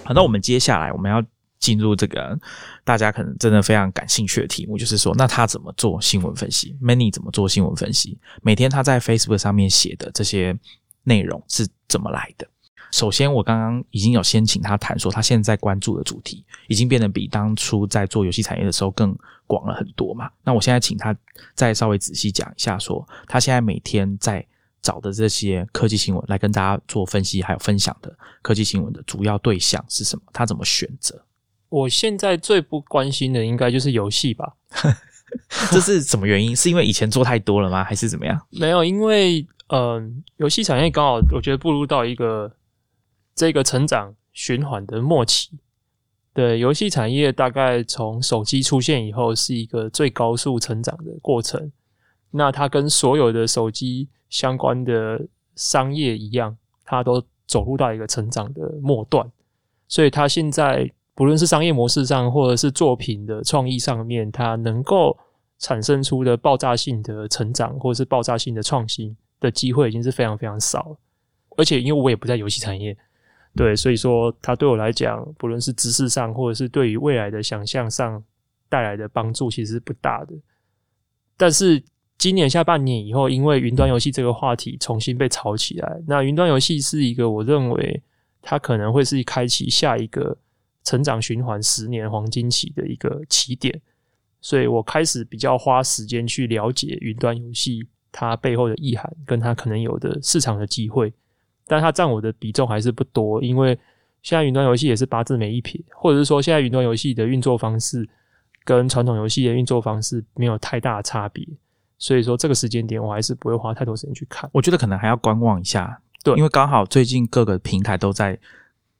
好，那我们接下来我们要进入这个大家可能真的非常感兴趣的题目，就是说，那他怎么做新闻分析？Many 怎么做新闻分析？每天他在 Facebook 上面写的这些内容是怎么来的？首先，我刚刚已经有先请他谈说，他现在关注的主题已经变得比当初在做游戏产业的时候更广了很多嘛。那我现在请他再稍微仔细讲一下，说他现在每天在。找的这些科技新闻来跟大家做分析，还有分享的科技新闻的主要对象是什么？他怎么选择？我现在最不关心的应该就是游戏吧？这是什么原因？是因为以前做太多了吗？还是怎么样？没有，因为嗯，游戏产业刚好我觉得步入到一个这个成长循环的末期。对，游戏产业大概从手机出现以后是一个最高速成长的过程。那它跟所有的手机相关的商业一样，它都走入到一个成长的末段，所以它现在不论是商业模式上，或者是作品的创意上面，它能够产生出的爆炸性的成长，或者是爆炸性的创新的机会，已经是非常非常少了。而且，因为我也不在游戏产业，对，所以说它对我来讲，不论是知识上，或者是对于未来的想象上带来的帮助，其实是不大的。但是今年下半年以后，因为云端游戏这个话题重新被炒起来，那云端游戏是一个我认为它可能会是开启下一个。成长循环十年黄金期的一个起点，所以我开始比较花时间去了解云端游戏它背后的意涵，跟它可能有的市场的机会，但它占我的比重还是不多，因为现在云端游戏也是八字没一撇，或者是说现在云端游戏的运作方式跟传统游戏的运作方式没有太大的差别，所以说这个时间点我还是不会花太多时间去看，我觉得可能还要观望一下，对，因为刚好最近各个平台都在。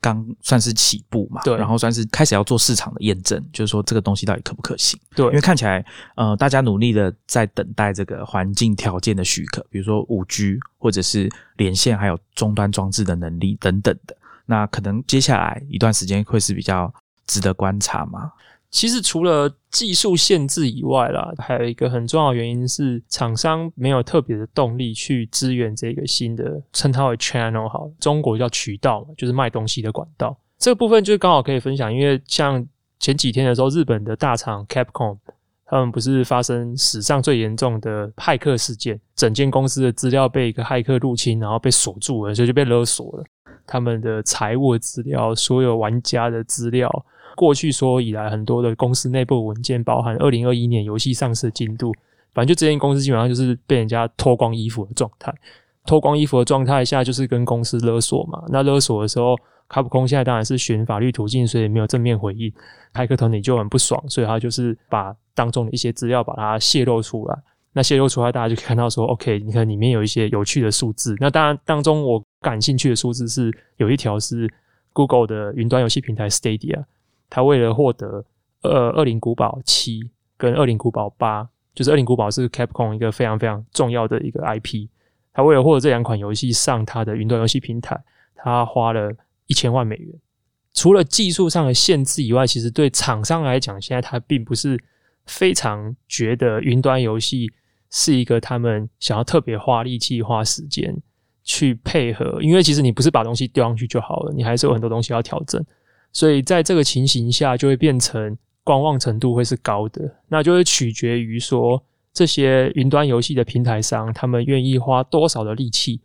刚算是起步嘛，对，然后算是开始要做市场的验证，就是说这个东西到底可不可行？对，因为看起来，呃，大家努力的在等待这个环境条件的许可，比如说五 G 或者是连线，还有终端装置的能力等等的，那可能接下来一段时间会是比较值得观察嘛。其实除了技术限制以外啦，还有一个很重要的原因是厂商没有特别的动力去支援这个新的称它为 channel 好，中国叫渠道，就是卖东西的管道。这个部分就刚好可以分享，因为像前几天的时候，日本的大厂 Capcom 他们不是发生史上最严重的骇客事件，整间公司的资料被一个骇客入侵，然后被锁住了，所以就被勒索了，他们的财务资料、所有玩家的资料。过去说以来，很多的公司内部文件，包含二零二一年游戏上市的进度，反正就这间公司基本上就是被人家脱光衣服的状态。脱光衣服的状态下，就是跟公司勒索嘛。那勒索的时候，卡普空现在当然是寻法律途径，所以没有正面回应。骇客团体就很不爽，所以他就是把当中的一些资料把它泄露出来。那泄露出来，大家就可以看到说，OK，你看里面有一些有趣的数字。那当然当中我感兴趣的数字是有一条是 Google 的云端游戏平台 Stadia。他为了获得呃《恶灵古堡七》跟《恶灵古堡八》，就是《恶灵古堡》是 Capcom 一个非常非常重要的一个 IP。他为了获得这两款游戏上他的云端游戏平台，他花了一千万美元。除了技术上的限制以外，其实对厂商来讲，现在他并不是非常觉得云端游戏是一个他们想要特别花力气、花时间去配合。因为其实你不是把东西丢上去就好了，你还是有很多东西要调整。所以在这个情形下，就会变成观望程度会是高的，那就会取决于说这些云端游戏的平台商，他们愿意花多少的力气。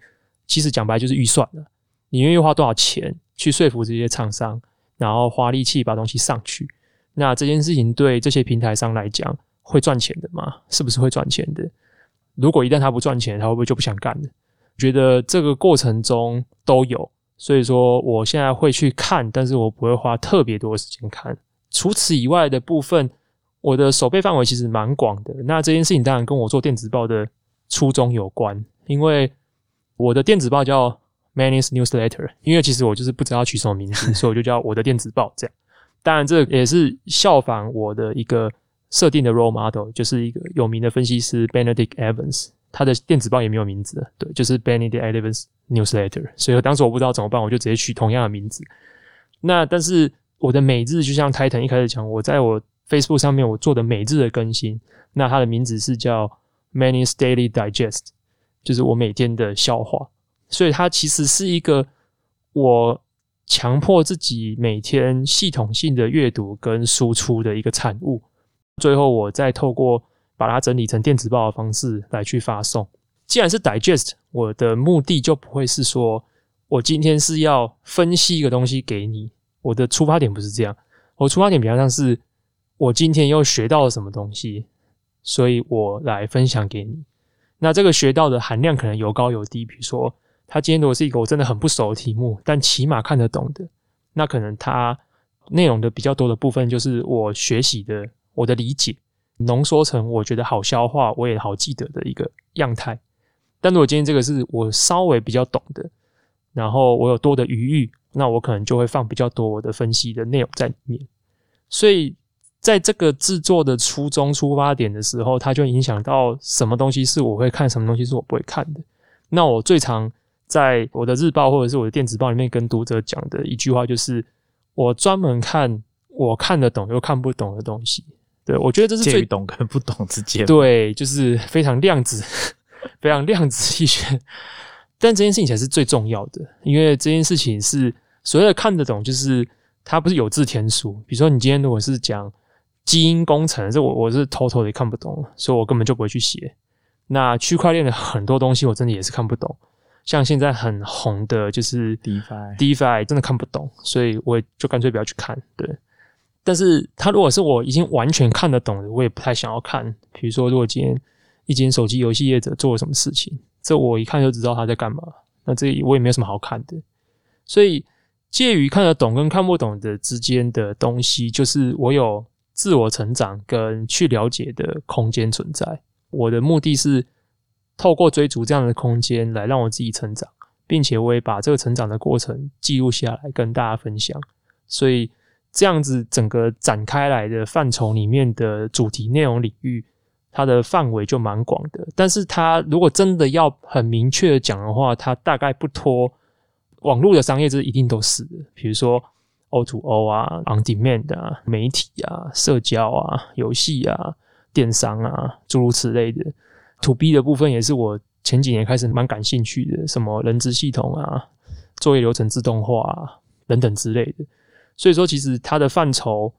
其实讲白就是预算了，你愿意花多少钱去说服这些厂商，然后花力气把东西上去。那这件事情对这些平台商来讲会赚钱的吗？是不是会赚钱的？如果一旦他不赚钱，他会不会就不想干了？觉得这个过程中都有。所以说，我现在会去看，但是我不会花特别多时间看。除此以外的部分，我的手背范围其实蛮广的。那这件事情当然跟我做电子报的初衷有关，因为我的电子报叫 Many's Newsletter，因为其实我就是不知道取什么名字，所以我就叫我的电子报这样。当然，这也是效仿我的一个设定的 role model，就是一个有名的分析师 Benedict Evans。他的电子报也没有名字，对，就是 Benedict Evans Newsletter。所以当时我不知道怎么办，我就直接取同样的名字。那但是我的每日就像 Titan 一开始讲，我在我 Facebook 上面我做的每日的更新，那它的名字是叫 Many's Daily Digest，就是我每天的消化。所以它其实是一个我强迫自己每天系统性的阅读跟输出的一个产物。最后我再透过。把它整理成电子报的方式来去发送。既然是 digest，我的目的就不会是说我今天是要分析一个东西给你。我的出发点不是这样，我出发点比较像是我今天又学到了什么东西，所以我来分享给你。那这个学到的含量可能有高有低。比如说，他今天如果是一个我真的很不熟的题目，但起码看得懂的，那可能它内容的比较多的部分就是我学习的我的理解。浓缩成我觉得好消化，我也好记得的一个样态。但如果今天这个是我稍微比较懂的，然后我有多的余裕，那我可能就会放比较多我的分析的内容在里面。所以在这个制作的初衷出发点的时候，它就影响到什么东西是我会看，什么东西是我不会看的。那我最常在我的日报或者是我的电子报里面跟读者讲的一句话就是：我专门看我看得懂又看不懂的东西。对我觉得这是最懂跟不懂之间。对，就是非常量子，非常量子力学。但这件事情才是最重要的，因为这件事情是所谓的看得懂，就是它不是有字天书。比如说，你今天如果是讲基因工程，这我我是偷偷的看不懂，所以我根本就不会去写。那区块链的很多东西，我真的也是看不懂。像现在很红的，就是 DeFi DeFi 真的看不懂，所以我也就干脆不要去看。对，但是它如果是我已经完全看得懂的，我也不太想要看。比如说，如果今天一间手机游戏业者做了什么事情，这我一看就知道他在干嘛，那这我也没有什么好看的。所以介于看得懂跟看不懂的之间的东西，就是我有自我成长跟去了解的空间存在。我的目的是。透过追逐这样的空间来让我自己成长，并且我也把这个成长的过程记录下来跟大家分享。所以这样子整个展开来的范畴里面的主题内容领域，它的范围就蛮广的。但是它如果真的要很明确的讲的话，它大概不脱网络的商业，这一定都是的。比如说 O to O 啊，On Demand 啊，媒体啊，社交啊，游戏啊，电商啊，诸如此类的。To B 的部分也是我前几年开始蛮感兴趣的，什么人资系统啊、作业流程自动化啊等等之类的。所以说，其实它的范畴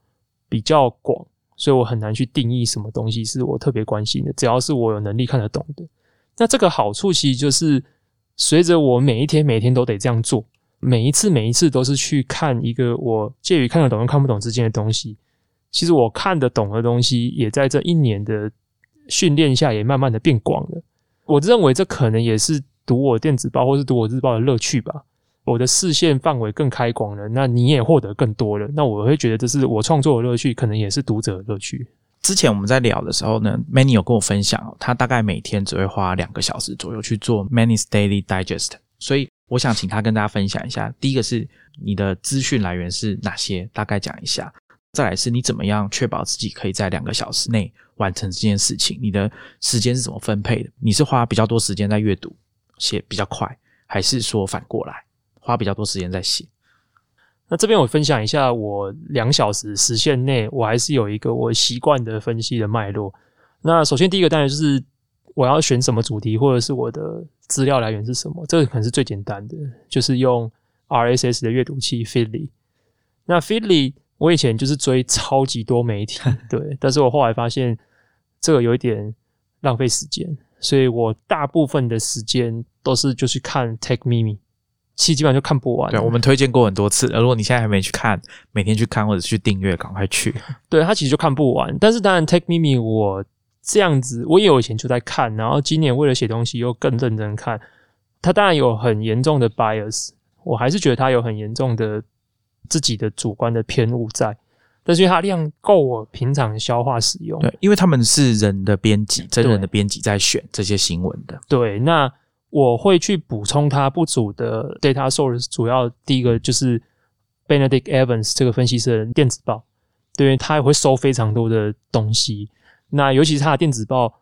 比较广，所以我很难去定义什么东西是我特别关心的。只要是我有能力看得懂的，那这个好处其实就是随着我每一天每天都得这样做，每一次每一次都是去看一个我介于看得懂跟看不懂之间的东西。其实我看得懂的东西，也在这一年的。训练下也慢慢的变广了，我认为这可能也是读我电子报或是读我日报的乐趣吧。我的视线范围更开广了，那你也获得更多了，那我会觉得这是我创作的乐趣，可能也是读者的乐趣。之前我们在聊的时候呢，Many 有跟我分享，他大概每天只会花两个小时左右去做 Many's Daily Digest，所以我想请他跟大家分享一下。第一个是你的资讯来源是哪些，大概讲一下。再来是你怎么样确保自己可以在两个小时内完成这件事情？你的时间是怎么分配的？你是花比较多时间在阅读写比较快，还是说反过来花比较多时间在写？那这边我分享一下，我两小时时限内，我还是有一个我习惯的分析的脉络。那首先第一个当然就是我要选什么主题，或者是我的资料来源是什么，这个可能是最简单的，就是用 RSS 的阅读器 Feedly。那 Feedly 我以前就是追超级多媒体，对，但是我后来发现这个有一点浪费时间，所以我大部分的时间都是就去看 Take Mimi，其实基本上就看不完。对，我们推荐过很多次，如果你现在还没去看，每天去看或者去订阅，赶快去。对，它其实就看不完，但是当然，Take Me Me 我这样子，我也有以前就在看，然后今年为了写东西又更认真看，它当然有很严重的 bias，我还是觉得它有很严重的。自己的主观的偏误在，但是它量够我平常消化使用，对，因为他们是人的编辑，真人的编辑在选这些新闻的，对，那我会去补充它不足的 data source，主要第一个就是 Benedict Evans 这个分析师的电子报，对，他也会收非常多的东西，那尤其是他的电子报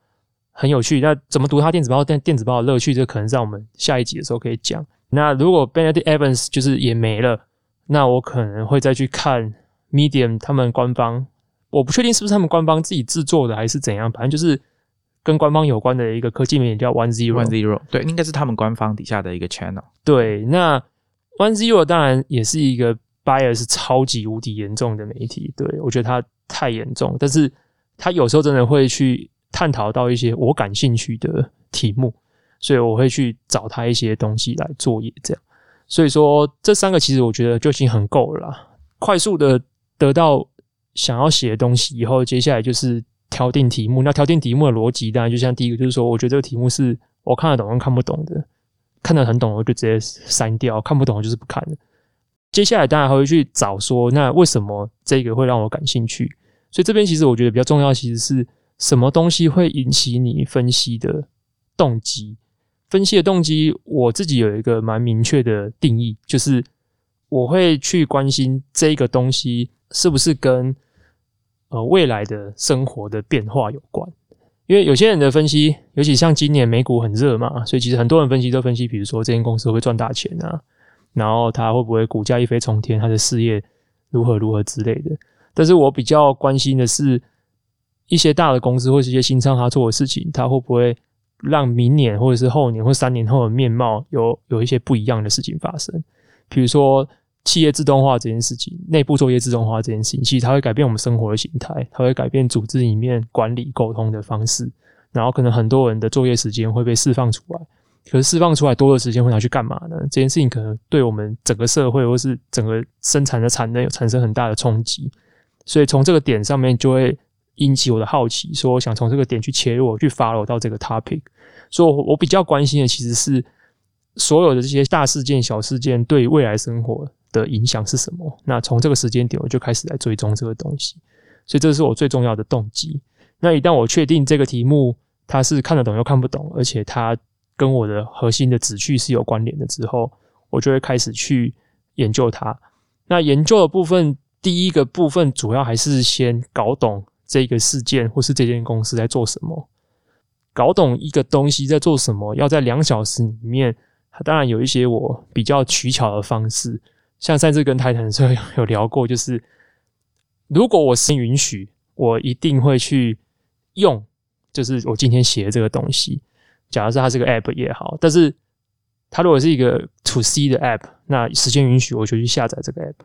很有趣，那怎么读他电子报？电电子报的乐趣，这可能在我们下一集的时候可以讲。那如果 Benedict Evans 就是也没了。那我可能会再去看 Medium 他们官方，我不确定是不是他们官方自己制作的还是怎样，反正就是跟官方有关的一个科技媒体叫 One Zero One Zero，对，应该是他们官方底下的一个 channel。对，那 One Zero 当然也是一个 bias 超级无敌严重的媒体，对我觉得它太严重，但是它有时候真的会去探讨到一些我感兴趣的题目，所以我会去找他一些东西来作业，这样。所以说，这三个其实我觉得就已经很够了。啦。快速的得到想要写的东西以后，接下来就是挑定题目。那挑定题目的逻辑，当然就像第一个，就是说，我觉得这个题目是我看得懂跟看不懂的。看得很懂，我就直接删掉；看不懂，就是不看了。接下来当然还会去找说，那为什么这个会让我感兴趣？所以这边其实我觉得比较重要，其实是什么东西会引起你分析的动机。分析的动机，我自己有一个蛮明确的定义，就是我会去关心这个东西是不是跟呃未来的生活的变化有关。因为有些人的分析，尤其像今年美股很热嘛，所以其实很多人分析都分析，比如说这间公司会赚大钱啊，然后它会不会股价一飞冲天，它的事业如何如何之类的。但是我比较关心的是，一些大的公司或是一些新商他做的事情，它会不会让明年或者是后年或三年后的面貌有有一些不一样的事情发生？比如说企业自动化这件事情，内部作业自动化这件事情，其实它会改变我们生活的形态，它会改变组织里面管理沟通的方式，然后可能很多人的作业时间会被释放出来。可是释放出来多的时间会拿去干嘛呢？这件事情可能对我们整个社会或是整个生产的产能有产生很大的冲击，所以从这个点上面就会引起我的好奇，说我想从这个点去切入，去 follow 到这个 topic。所以，我我比较关心的其实是所有的这些大事件、小事件对未来生活的影响是什么。那从这个时间点，我就开始来追踪这个东西，所以这是我最重要的动机。那一旦我确定这个题目它是看得懂又看不懂，而且它跟我的核心的旨趣是有关联的之后，我就会开始去研究它。那研究的部分，第一个部分主要还是先搞懂这个事件或是这间公司在做什么，搞懂一个东西在做什么，要在两小时里面。当然有一些我比较取巧的方式，像上次跟泰坦的时候有聊过，就是如果我是允许，我一定会去用，就是我今天写的这个东西。假如是它是个 App 也好，但是它如果是一个 To C 的 App，那时间允许我就去下载这个 App。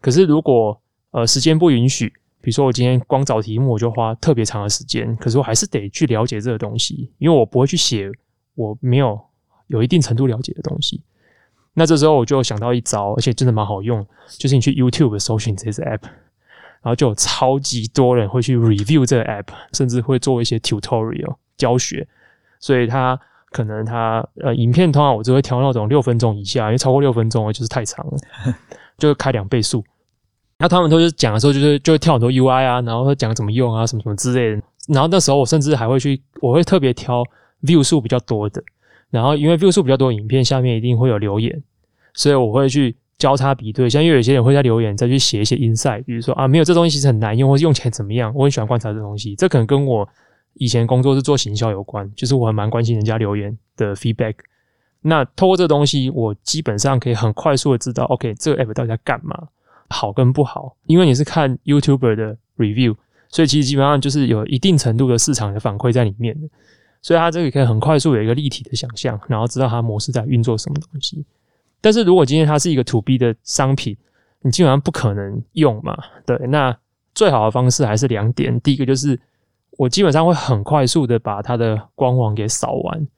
可是如果呃时间不允许，比如说我今天光找题目我就花特别长的时间，可是我还是得去了解这个东西，因为我不会去写我没有有一定程度了解的东西。那这时候我就想到一招，而且真的蛮好用，就是你去 YouTube 搜寻这些 App，然后就有超级多人会去 review 这个 App，甚至会做一些 tutorial 教学。所以他可能他呃，影片通常我只会挑那种六分钟以下，因为超过六分钟就是太长了，就开两倍速。那他们都是讲的时候，就是就会跳很多 UI 啊，然后讲怎么用啊，什么什么之类的。然后那时候我甚至还会去，我会特别挑 view 数比较多的。然后因为 view 数比较多，影片下面一定会有留言，所以我会去交叉比对。像因为有些人会在留言再去写一些 insight，比如说啊，没有这东西其实很难用，或是用起来怎么样。我很喜欢观察这东西，这可能跟我。以前工作是做行销有关，就是我还蛮关心人家留言的 feedback。那透过这东西，我基本上可以很快速的知道，OK，这个 app 到底在干嘛，好跟不好。因为你是看 YouTuber 的 review，所以其实基本上就是有一定程度的市场的反馈在里面的。所以它这个可以很快速有一个立体的想象，然后知道它模式在运作什么东西。但是如果今天它是一个 to B 的商品，你基本上不可能用嘛。对，那最好的方式还是两点，第一个就是。我基本上会很快速的把它的官网给扫完，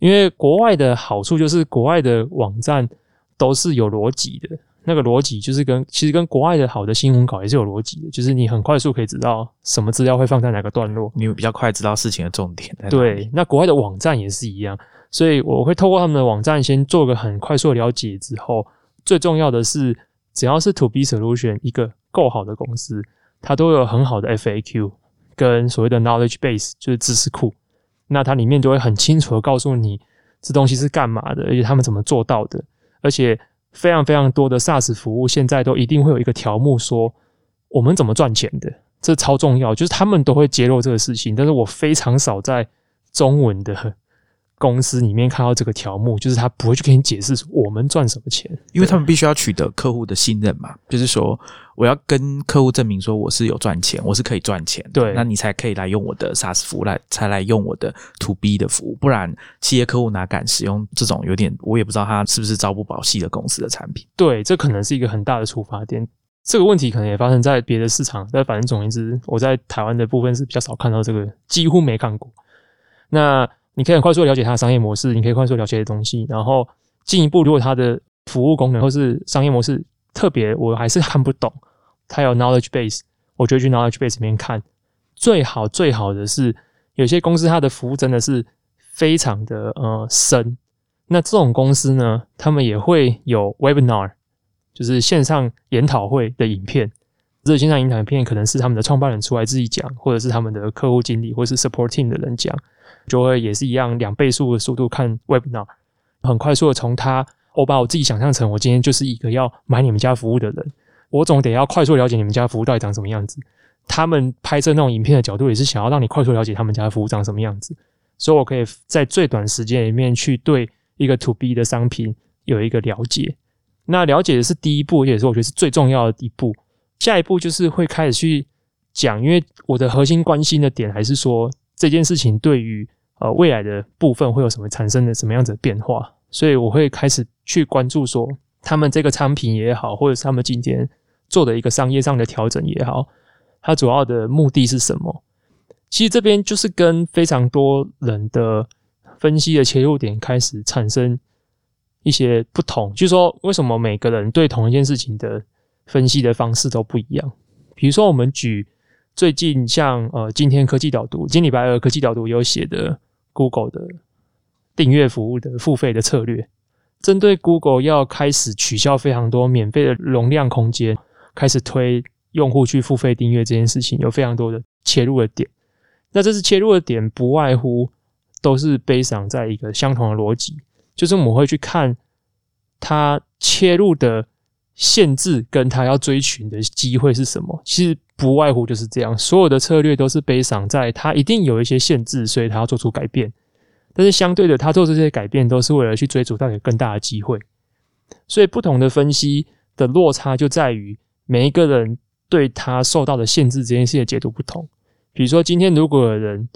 因为国外的好处就是国外的网站都是有逻辑的，那个逻辑就是跟其实跟国外的好的新闻稿也是有逻辑的，就是你很快速可以知道什么资料会放在哪个段落，你比较快知道事情的重点。对，那国外的网站也是一样，所以我会透过他们的网站先做个很快速的了解之后，最重要的是只要是 To B Solution 一个够好的公司，它都有很好的 FAQ。跟所谓的 knowledge base 就是知识库，那它里面就会很清楚的告诉你这东西是干嘛的，而且他们怎么做到的，而且非常非常多的 SaaS 服务现在都一定会有一个条目说我们怎么赚钱的，这超重要，就是他们都会揭露这个事情，但是我非常少在中文的。公司里面看到这个条目，就是他不会去跟你解释我们赚什么钱，因为他们必须要取得客户的信任嘛。就是说，我要跟客户证明说我是有赚钱，我是可以赚钱，对，那你才可以来用我的 SaaS 服务来，才来用我的 To B 的服务。不然，企业客户哪敢使用这种有点我也不知道他是不是招不保系的公司的产品？对，这可能是一个很大的出发点。这个问题可能也发生在别的市场，但反正总而言之，我在台湾的部分是比较少看到这个，几乎没看过。那。你可以很快速了解它的商业模式，你可以快速了解的东西，然后进一步，如果它的服务功能或是商业模式特别，我还是看不懂，它有 knowledge base，我就去 knowledge base 里面看。最好最好的是，有些公司它的服务真的是非常的呃深，那这种公司呢，他们也会有 webinar，就是线上研讨会的影片。这线上研讨片可能是他们的创办人出来自己讲，或者是他们的客户经理或是 supporting 的人讲。就会也是一样，两倍速的速度看 webinar，很快速的从他，我把我自己想象成我今天就是一个要买你们家服务的人，我总得要快速了解你们家服务到底长什么样子。他们拍摄那种影片的角度也是想要让你快速了解他们家的服务长什么样子，所以我可以在最短时间里面去对一个 to B 的商品有一个了解。那了解的是第一步，也是我觉得是最重要的一步。下一步就是会开始去讲，因为我的核心关心的点还是说这件事情对于呃未来的部分会有什么产生的什么样子的变化，所以我会开始去关注说他们这个产品也好，或者是他们今天做的一个商业上的调整也好，它主要的目的是什么？其实这边就是跟非常多人的分析的切入点开始产生一些不同，就是说为什么每个人对同一件事情的分析的方式都不一样？比如说，我们举最近像呃，今天科技导读，今礼拜二科技导读有写的 Google 的订阅服务的付费的策略，针对 Google 要开始取消非常多免费的容量空间，开始推用户去付费订阅这件事情，有非常多的切入的点。那这次切入的点，不外乎都是悲伤在一个相同的逻辑，就是我们会去看它切入的限制，跟它要追寻的机会是什么。其实不外乎就是这样，所有的策略都是悲伤在它一定有一些限制，所以它要做出改变。但是相对的，它做这些改变都是为了去追逐到有更大的机会。所以不同的分析的落差就在于每一个人对他受到的限制这件事的解读不同。比如说，今天如果有人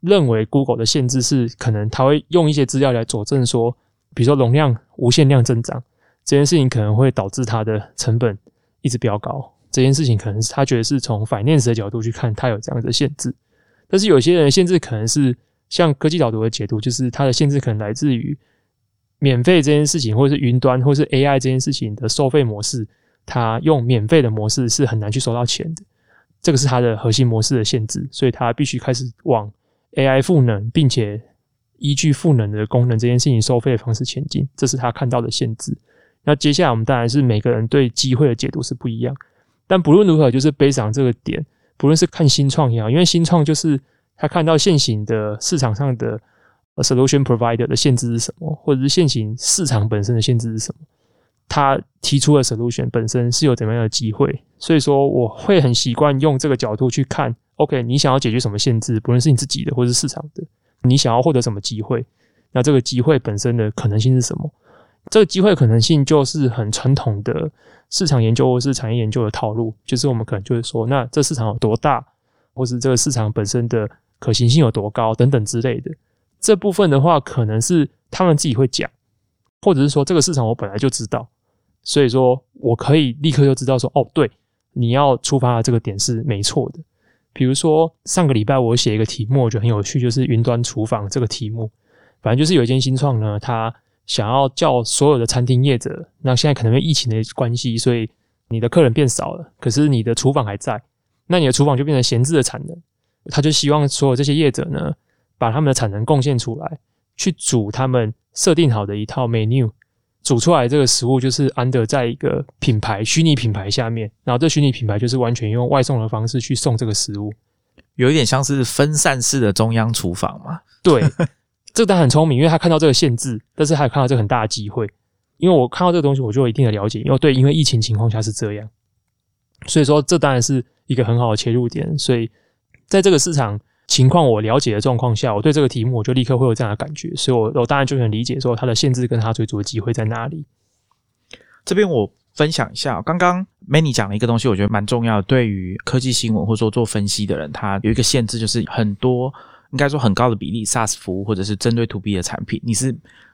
认为 Google 的限制是可能他会用一些资料来佐证说，比如说容量无限量增长这件事情可能会导致它的成本一直飙高，这件事情可能是他觉得是从 finance 的角度去看，它有这样的限制。但是有些人限制可能是像科技导读的解读，就是它的限制可能来自于免费这件事情，或者是云端，或是 AI 这件事情的收费模式，它用免费的模式是很难去收到钱的。这个是它的核心模式的限制，所以它必须开始往 AI 赋能，并且依据赋能的功能这件事情收费的方式前进。这是他看到的限制。那接下来我们当然是每个人对机会的解读是不一样，但不论如何，就是背上这个点，不论是看新创也好，因为新创就是他看到现行的市场上的 solution provider 的限制是什么，或者是现行市场本身的限制是什么。他提出的 solution 本身是有怎么样的机会，所以说我会很习惯用这个角度去看。OK，你想要解决什么限制，不论是你自己的或是市场的，你想要获得什么机会，那这个机会本身的可能性是什么？这个机会可能性就是很传统的市场研究或是产业研究的套路，就是我们可能就是说，那这市场有多大，或是这个市场本身的可行性有多高等等之类的。这部分的话，可能是他们自己会讲，或者是说这个市场我本来就知道。所以说我可以立刻就知道说，哦，对，你要出发的这个点是没错的。比如说上个礼拜我写一个题目，我觉得很有趣，就是云端厨房这个题目。反正就是有一间新创呢，它想要叫所有的餐厅业者，那现在可能因为疫情的关系，所以你的客人变少了，可是你的厨房还在，那你的厨房就变成闲置的产能。他就希望所有这些业者呢，把他们的产能贡献出来，去煮他们设定好的一套 menu。煮出来这个食物就是安德在一个品牌虚拟品牌下面，然后这虚拟品牌就是完全用外送的方式去送这个食物，有一点像是分散式的中央厨房嘛。对，这个当然很聪明，因为他看到这个限制，但是他也看到这个很大的机会。因为我看到这个东西，我就有一定的了解。因为对，因为疫情情况下是这样，所以说这当然是一个很好的切入点。所以在这个市场。情况我了解的状况下，我对这个题目我就立刻会有这样的感觉，所以我我当然就很理解说它的限制跟它追逐的机会在哪里。这边我分享一下，刚刚 Many 讲了一个东西，我觉得蛮重要。对于科技新闻或者说做分析的人，他有一个限制，就是很多应该说很高的比例 SaaS 服务或者是针对 To B 的产品，你是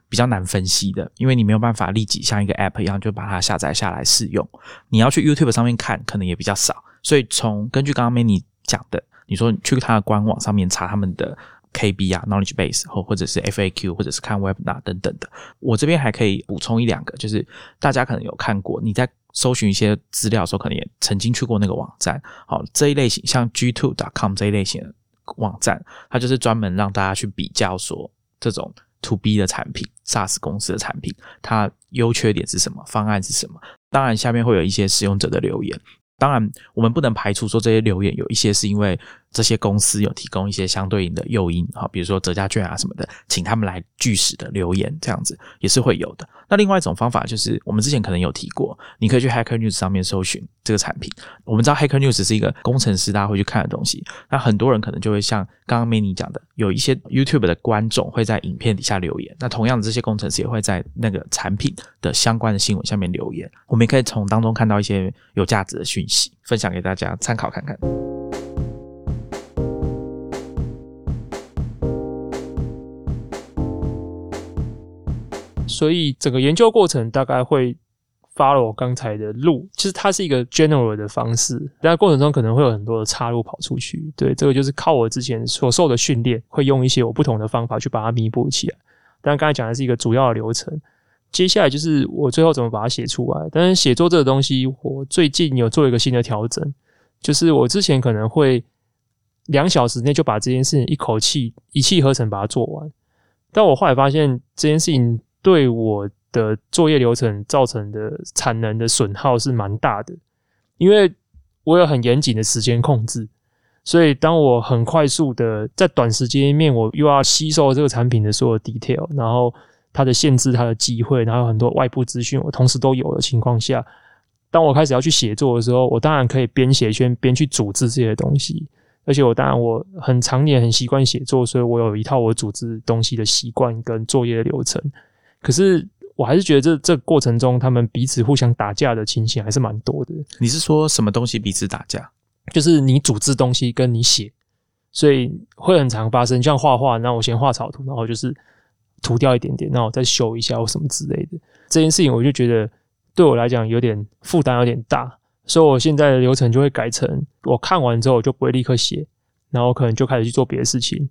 比较难分析的，因为你没有办法立即像一个 App 一样就把它下载下来试用。你要去 YouTube 上面看，可能也比较少。所以从根据刚刚 Many 讲的。你说去他的官网上面查他们的 KB 啊，Knowledge Base 或或者是 FAQ，或者是看 Webinar 等等的。我这边还可以补充一两个，就是大家可能有看过，你在搜寻一些资料的时候，可能也曾经去过那个网站。好，这一类型像 G2.com 这一类型网站，它就是专门让大家去比较说这种 To B 的产品，SaaS 公司的产品，它优缺点是什么，方案是什么。当然，下面会有一些使用者的留言。当然，我们不能排除说这些留言有一些是因为这些公司有提供一些相对应的诱因啊，比如说折价券啊什么的，请他们来据实的留言，这样子也是会有的。那另外一种方法就是我们之前可能有提过，你可以去 Hacker News 上面搜寻这个产品。我们知道 Hacker News 是一个工程师大家会去看的东西，那很多人可能就会像刚刚 Many 讲的，有一些 YouTube 的观众会在影片底下留言，那同样的这些工程师也会在那个产品的相关的新闻下面留言，我们也可以从当中看到一些有价值的讯息，分享给大家参考看看。所以整个研究过程大概会 follow 刚才的路，其实它是一个 general 的方式，但过程中可能会有很多的岔路跑出去。对，这个就是靠我之前所受的训练，会用一些我不同的方法去把它弥补起来。但刚才讲的是一个主要的流程，接下来就是我最后怎么把它写出来。但是写作这个东西，我最近有做一个新的调整，就是我之前可能会两小时内就把这件事情一口气一气呵成把它做完，但我后来发现这件事情。对我的作业流程造成的产能的损耗是蛮大的，因为我有很严谨的时间控制，所以当我很快速的在短时间面，我又要吸收这个产品的所有 detail，然后它的限制、它的机会，然后很多外部资讯，我同时都有的情况下，当我开始要去写作的时候，我当然可以边写边边去组织这些东西，而且我当然我很常年很习惯写作，所以我有一套我组织东西的习惯跟作业的流程。可是我还是觉得这这过程中，他们彼此互相打架的情形还是蛮多的。你是说什么东西彼此打架？就是你组织东西跟你写，所以会很常发生。像画画，那我先画草图，然后就是涂掉一点点，那我再修一下或什么之类的。这件事情我就觉得对我来讲有点负担，有点大，所以我现在的流程就会改成：我看完之后我就不会立刻写，然后可能就开始去做别的事情。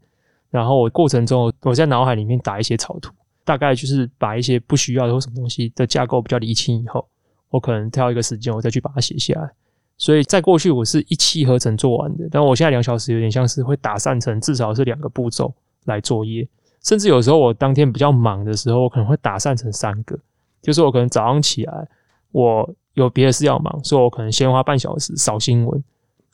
然后我过程中我在脑海里面打一些草图。大概就是把一些不需要的或什么东西的架构比较理清以后，我可能挑一个时间，我再去把它写下来。所以在过去我是一气呵成做完的，但我现在两小时有点像是会打散成至少是两个步骤来作业，甚至有时候我当天比较忙的时候，我可能会打散成三个，就是我可能早上起来我有别的事要忙，所以我可能先花半小时扫新闻。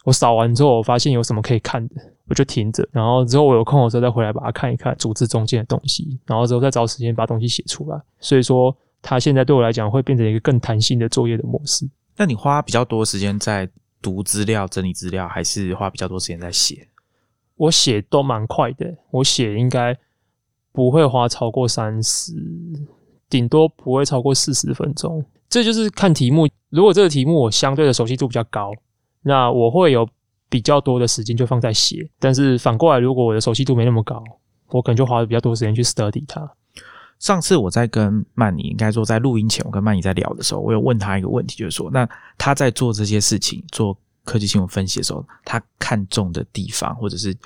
我扫完之后，我发现有什么可以看的，我就停着。然后之后我有空的时候再回来把它看一看，组织中间的东西。然后之后再找时间把东西写出来。所以说，它现在对我来讲会变成一个更弹性的作业的模式。那你花比较多时间在读资料、整理资料，还是花比较多时间在写？我写都蛮快的，我写应该不会花超过三十，顶多不会超过四十分钟。这就是看题目。如果这个题目我相对的熟悉度比较高。那我会有比较多的时间就放在写，但是反过来，如果我的熟悉度没那么高，我可能就花了比较多时间去 study 它。上次我在跟曼尼，应该说在录音前，我跟曼尼在聊的时候，我有问他一个问题，就是说，那他在做这些事情，做科技新闻分析的时候，他看重的地方，或者是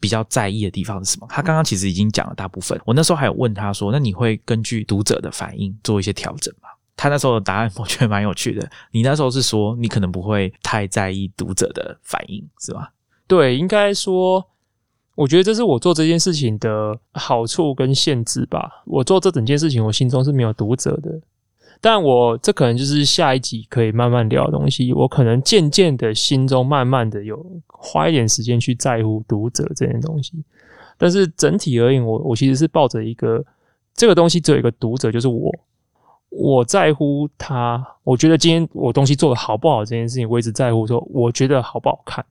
比较在意的地方是什么？他刚刚其实已经讲了大部分。我那时候还有问他说，那你会根据读者的反应做一些调整吗？他那时候的答案我觉得蛮有趣的。你那时候是说你可能不会太在意读者的反应，是吧？对，应该说，我觉得这是我做这件事情的好处跟限制吧。我做这整件事情，我心中是没有读者的。但我这可能就是下一集可以慢慢聊的东西。我可能渐渐的心中慢慢的有花一点时间去在乎读者这件东西。但是整体而言，我我其实是抱着一个这个东西只有一个读者，就是我。我在乎他，我觉得今天我东西做的好不好这件事情，我一直在乎说，我觉得好不好看，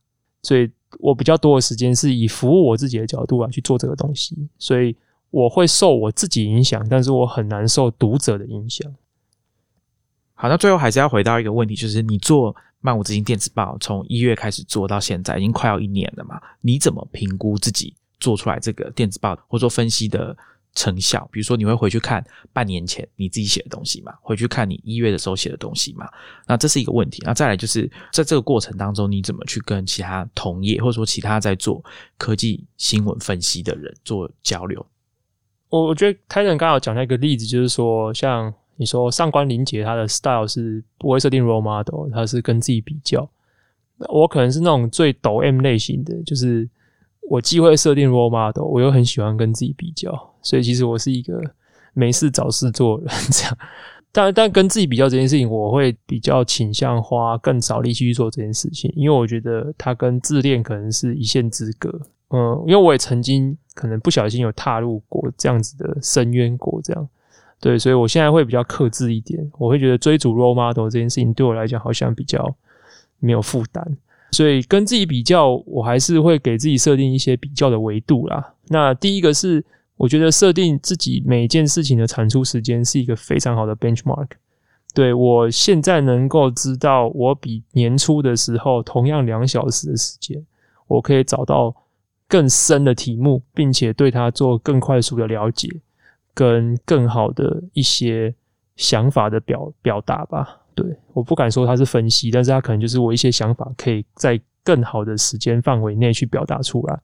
所以我比较多的时间是以服务我自己的角度来去做这个东西，所以我会受我自己影响，但是我很难受读者的影响。好，那最后还是要回到一个问题，就是你做漫无止境电子报从一月开始做到现在，已经快要一年了嘛？你怎么评估自己做出来这个电子报或者说分析的？成效，比如说你会回去看半年前你自己写的东西嘛？回去看你一月的时候写的东西嘛？那这是一个问题。那再来就是在这个过程当中，你怎么去跟其他同业或者说其他在做科技新闻分析的人做交流？我我觉得泰仁刚好讲到一个例子，就是说像你说上官林杰他的 style 是不会设定 role model，他是跟自己比较。我可能是那种最抖 M 类型的，就是我既会设定 role model，我又很喜欢跟自己比较。所以其实我是一个没事找事做人 这样，但但跟自己比较这件事情，我会比较倾向花更少力气去做这件事情，因为我觉得它跟自恋可能是一线之隔。嗯，因为我也曾经可能不小心有踏入过这样子的深渊过，这样对，所以我现在会比较克制一点。我会觉得追逐 role model 这件事情对我来讲好像比较没有负担，所以跟自己比较，我还是会给自己设定一些比较的维度啦。那第一个是，我觉得设定自己每件事情的产出时间是一个非常好的 benchmark。对我现在能够知道，我比年初的时候同样两小时的时间，我可以找到。更深的题目，并且对它做更快速的了解，跟更好的一些想法的表表达吧。对，我不敢说它是分析，但是它可能就是我一些想法，可以在更好的时间范围内去表达出来。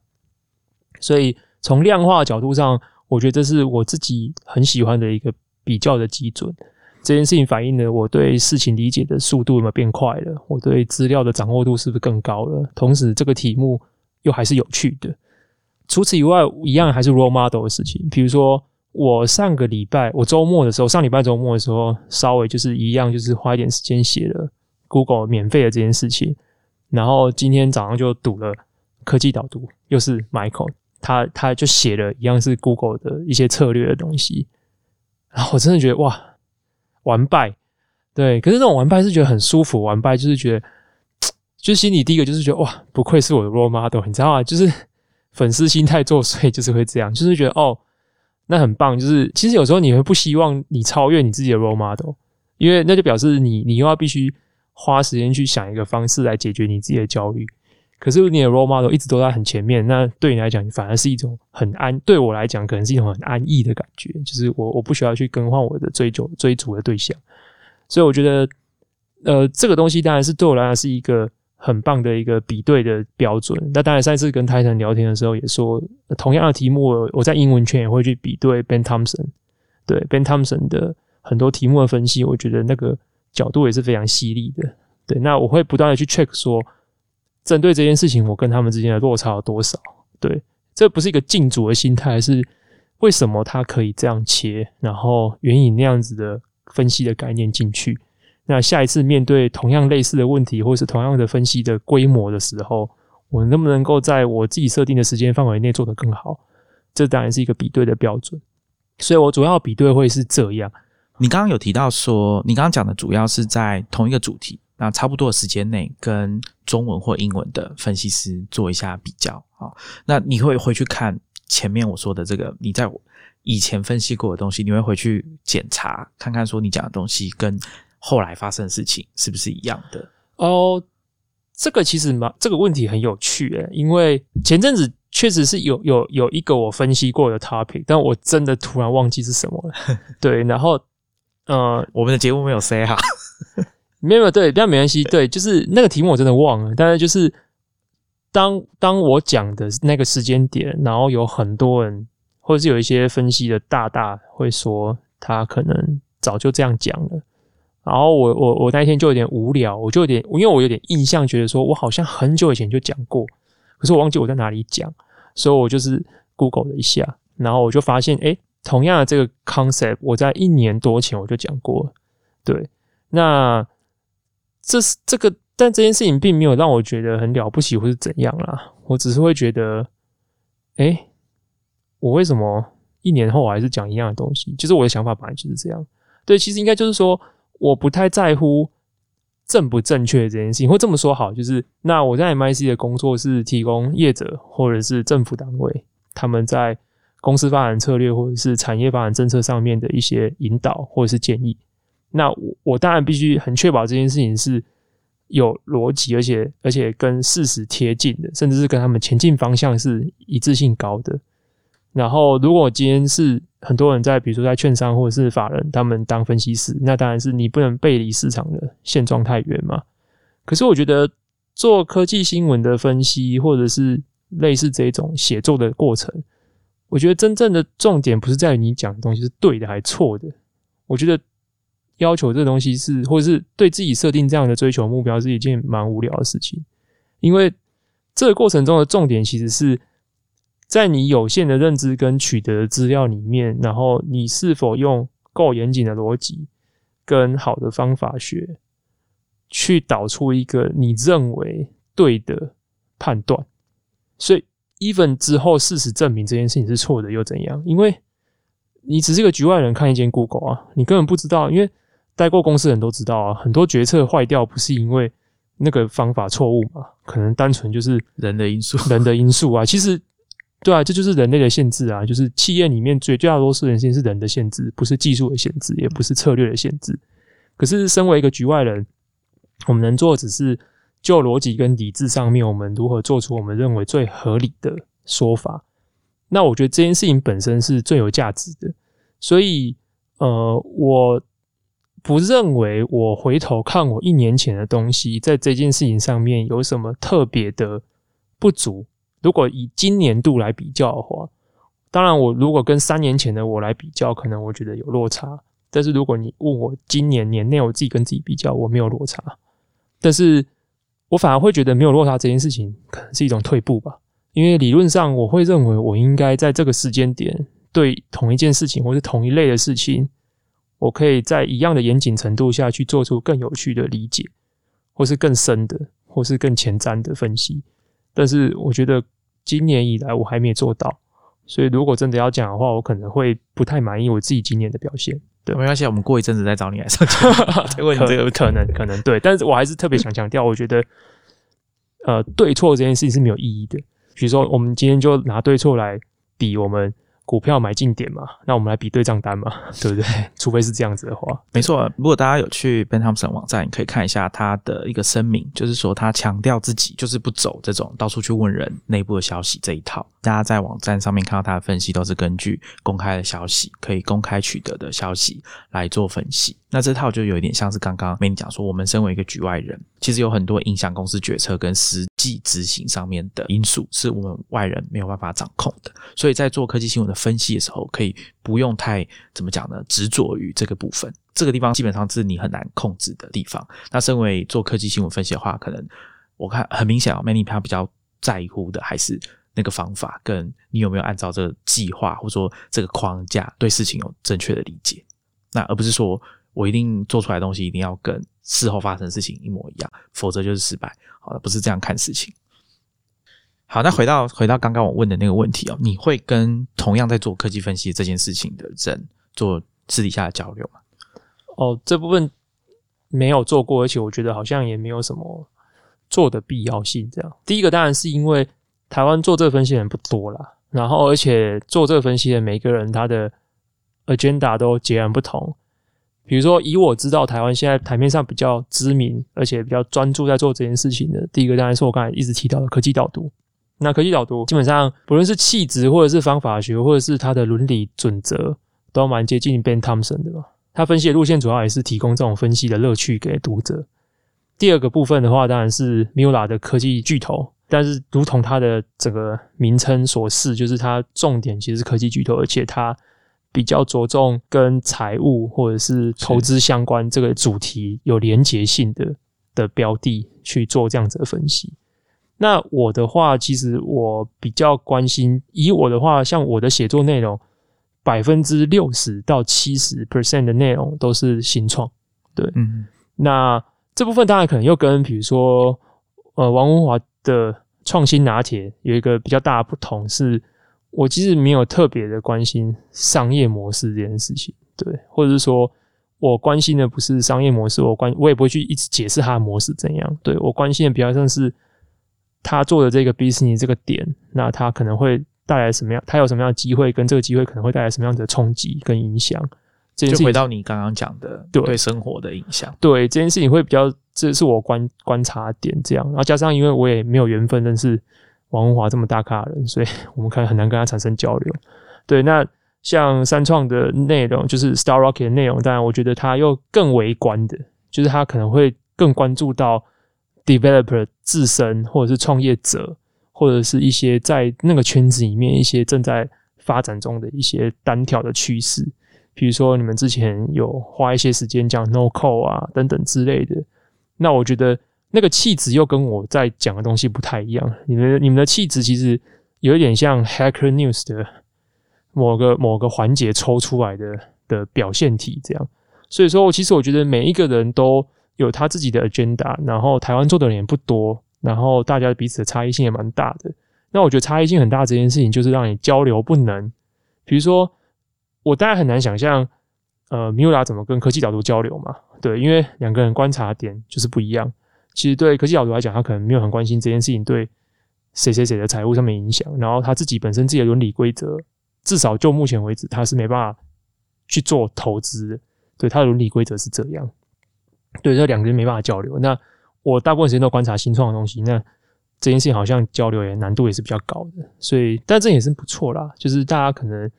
所以从量化角度上，我觉得这是我自己很喜欢的一个比较的基准。这件事情反映了我对事情理解的速度有没有变快了，我对资料的掌握度是不是更高了？同时，这个题目。又还是有趣的。除此以外，一样还是 role model 的事情。比如说，我上个礼拜，我周末的时候，上礼拜周末的时候，稍微就是一样，就是花一点时间写了 Google 免费的这件事情。然后今天早上就读了科技导读，又是 Michael，他他就写了一样是 Google 的一些策略的东西。然后我真的觉得哇，完败。对，可是这种完败是觉得很舒服，完败就是觉得。就心里第一个就是觉得哇，不愧是我的 role model，你知道吗？就是粉丝心态作祟，就是会这样，就是觉得哦，那很棒。就是其实有时候你会不希望你超越你自己的 role model，因为那就表示你你又要必须花时间去想一个方式来解决你自己的焦虑。可是你的 role model 一直都在很前面，那对你来讲反而是一种很安，对我来讲可能是一种很安逸的感觉，就是我我不需要去更换我的追求追逐的对象。所以我觉得，呃，这个东西当然是对我来讲是一个。很棒的一个比对的标准。那当然，上次跟泰坦聊天的时候也说，同样的题目，我在英文圈也会去比对 Ben Thompson。对 Ben Thompson 的很多题目的分析，我觉得那个角度也是非常犀利的。对，那我会不断的去 check 说，针对这件事情，我跟他们之间的落差有多少？对，这不是一个竞逐的心态，是为什么他可以这样切，然后援引那样子的分析的概念进去。那下一次面对同样类似的问题，或是同样的分析的规模的时候，我能不能够在我自己设定的时间范围内做得更好？这当然是一个比对的标准。所以我主要比对会是这样。你刚刚有提到说，你刚刚讲的主要是在同一个主题，那差不多的时间内跟中文或英文的分析师做一下比较啊。那你会回去看前面我说的这个，你在以前分析过的东西，你会回去检查看看，说你讲的东西跟。后来发生的事情是不是一样的？哦，这个其实嘛，这个问题很有趣诶，因为前阵子确实是有有有一个我分析过的 topic，但我真的突然忘记是什么了。对，然后呃，我们的节目没有 say 哈，没有对，但没关系。对，就是那个题目我真的忘了，但是就是当当我讲的那个时间点，然后有很多人或者是有一些分析的大大会说他可能早就这样讲了。然后我我我那天就有点无聊，我就有点，因为我有点印象，觉得说我好像很久以前就讲过，可是我忘记我在哪里讲，所以我就是 Google 了一下，然后我就发现，哎，同样的这个 concept，我在一年多前我就讲过，对，那这是这个，但这件事情并没有让我觉得很了不起或是怎样啦，我只是会觉得，哎，我为什么一年后我还是讲一样的东西？就是我的想法本来就是这样，对，其实应该就是说。我不太在乎正不正确这件事情，或这么说好，就是那我在 MIC 的工作是提供业者或者是政府单位他们在公司发展策略或者是产业发展政策上面的一些引导或者是建议。那我我当然必须很确保这件事情是有逻辑，而且而且跟事实贴近的，甚至是跟他们前进方向是一致性高的。然后，如果今天是很多人在，比如说在券商或者是法人，他们当分析师，那当然是你不能背离市场的现状太远嘛。可是我觉得做科技新闻的分析，或者是类似这种写作的过程，我觉得真正的重点不是在于你讲的东西是对的还是错的。我觉得要求这东西是，或者是对自己设定这样的追求目标，是一件蛮无聊的事情。因为这个过程中的重点其实是。在你有限的认知跟取得的资料里面，然后你是否用够严谨的逻辑跟好的方法学，去导出一个你认为对的判断。所以，even 之后事实证明这件事情是错的，又怎样？因为你只是个局外人看一间 Google 啊，你根本不知道。因为待过公司的人都知道啊，很多决策坏掉不是因为那个方法错误嘛，可能单纯就是人的因素，人的因素啊。其实，对啊，这就是人类的限制啊，就是企业里面最绝大多数人性是人的限制，不是技术的限制，也不是策略的限制。可是，身为一个局外人，我们能做的只是就逻辑跟理智上面，我们如何做出我们认为最合理的说法。那我觉得这件事情本身是最有价值的，所以呃，我不认为我回头看我一年前的东西，在这件事情上面有什么特别的不足。如果以今年度来比较的话，当然我如果跟三年前的我来比较，可能我觉得有落差。但是如果你问我今年年内我自己跟自己比较，我没有落差，但是我反而会觉得没有落差这件事情可能是一种退步吧。因为理论上，我会认为我应该在这个时间点对同一件事情或是同一类的事情，我可以在一样的严谨程度下去做出更有趣的理解，或是更深的，或是更前瞻的分析。但是我觉得今年以来我还没做到，所以如果真的要讲的话，我可能会不太满意我自己今年的表现。对，没关系，我们过一阵子再找你来上节目。问这个可能可能对，但是我还是特别想强调，我觉得呃对错这件事情是没有意义的。比如说，我们今天就拿对错来比我们股票买进点嘛，那我们来比对账单嘛，对不对？除非是这样子的话，没错。如果大家有去 Ben Thompson 网站，你可以看一下他的一个声明，就是说他强调自己就是不走这种到处去问人内部的消息这一套。大家在网站上面看到他的分析，都是根据公开的消息，可以公开取得的消息来做分析。那这套就有一点像是刚刚跟你讲说，我们身为一个局外人，其实有很多影响公司决策跟实际执行上面的因素，是我们外人没有办法掌控的。所以在做科技新闻的分析的时候，可以不用太怎么讲呢？执着于这个部分，这个地方基本上是你很难控制的地方。那身为做科技新闻分析的话，可能我看很明显啊，Many 他比较在乎的还是那个方法，跟你有没有按照这个计划或者说这个框架对事情有正确的理解，那而不是说。我一定做出来的东西一定要跟事后发生的事情一模一样，否则就是失败。好了，不是这样看事情。好，那回到回到刚刚我问的那个问题哦，你会跟同样在做科技分析这件事情的人做私底下的交流吗？哦，这部分没有做过，而且我觉得好像也没有什么做的必要性。这样，第一个当然是因为台湾做这个分析的人不多啦，然后而且做这个分析的每个人他的 agenda 都截然不同。比如说，以我知道台湾现在台面上比较知名，而且比较专注在做这件事情的，第一个当然是我刚才一直提到的科技导读。那科技导读基本上不论是气质，或者是方法学，或者是它的伦理准则，都蛮接近 Ben Thompson 的嘛。他分析的路线主要也是提供这种分析的乐趣给读者。第二个部分的话，当然是 Mula 的科技巨头，但是如同它的整个名称所示，就是它重点其实是科技巨头，而且它。比较着重跟财务或者是投资相关这个主题有连结性的的标的去做这样子的分析。那我的话，其实我比较关心，以我的话，像我的写作内容，百分之六十到七十 percent 的内容都是新创。对，嗯，那这部分当然可能又跟比如说，呃，王文华的创新拿铁有一个比较大的不同是。我其实没有特别的关心商业模式这件事情，对，或者是说我关心的不是商业模式，我关我也不会去一直解释它的模式怎样。对我关心的比较像是他做的这个 business 这个点，那他可能会带来什么样？他有什么样的机会？跟这个机会可能会带来什么样的冲击跟影响？这就回到你刚刚讲的对生活的影响，对这件事情会比较，这是我观观察点这样。然后加上因为我也没有缘分认识。王文华这么大咖的人，所以我们可能很难跟他产生交流。对，那像三创的内容，就是 Star Rocket 的内容，当然我觉得他又更微观的，就是他可能会更关注到 developer 自身，或者是创业者，或者是一些在那个圈子里面一些正在发展中的一些单挑的趋势。比如说，你们之前有花一些时间讲 No Code 啊等等之类的，那我觉得。那个气质又跟我在讲的东西不太一样。你们你们的气质其实有一点像 Hacker News 的某个某个环节抽出来的的表现体这样。所以说，其实我觉得每一个人都有他自己的 agenda，然后台湾做的人也不多，然后大家彼此的差异性也蛮大的。那我觉得差异性很大这件事情，就是让你交流不能。比如说，我大家很难想象，呃，米乌拉怎么跟科技导读交流嘛？对，因为两个人观察点就是不一样。其实对科技导读来讲，他可能没有很关心这件事情对谁谁谁的财务上面影响，然后他自己本身自己的伦理规则，至少就目前为止，他是没办法去做投资的。对，他的伦理规则是这样。对，这两个人没办法交流。那我大部分时间都观察新创的东西，那。这件事情好像交流也难度也是比较高的，所以但这也是不错啦。就是大家可能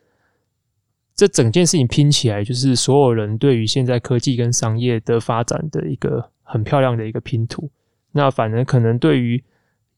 这整件事情拼起来，就是所有人对于现在科技跟商业的发展的一个很漂亮的一个拼图。那反而可能对于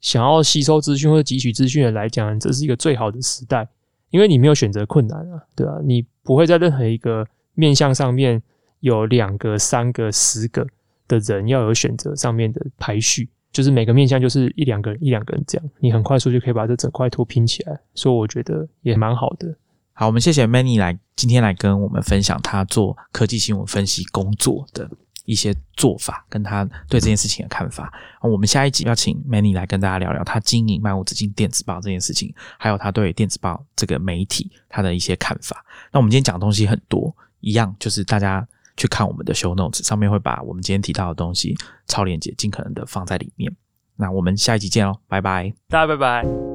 想要吸收资讯或者汲取资讯的来讲，这是一个最好的时代，因为你没有选择困难啊，对吧？你不会在任何一个面向上面有两个、三个、十个的人要有选择上面的排序。就是每个面向就是一两个人一两个人这样，你很快速就可以把这整块图拼起来，所以我觉得也蛮好的。好，我们谢谢 Many 来今天来跟我们分享他做科技新闻分析工作的一些做法，跟他对这件事情的看法。我们下一集要请 Many 来跟大家聊聊他经营漫无止境电子报这件事情，还有他对电子报这个媒体他的一些看法。那我们今天讲的东西很多，一样就是大家。去看我们的 show notes，上面会把我们今天提到的东西超链接尽可能的放在里面。那我们下一集见喽，拜拜，大家拜拜。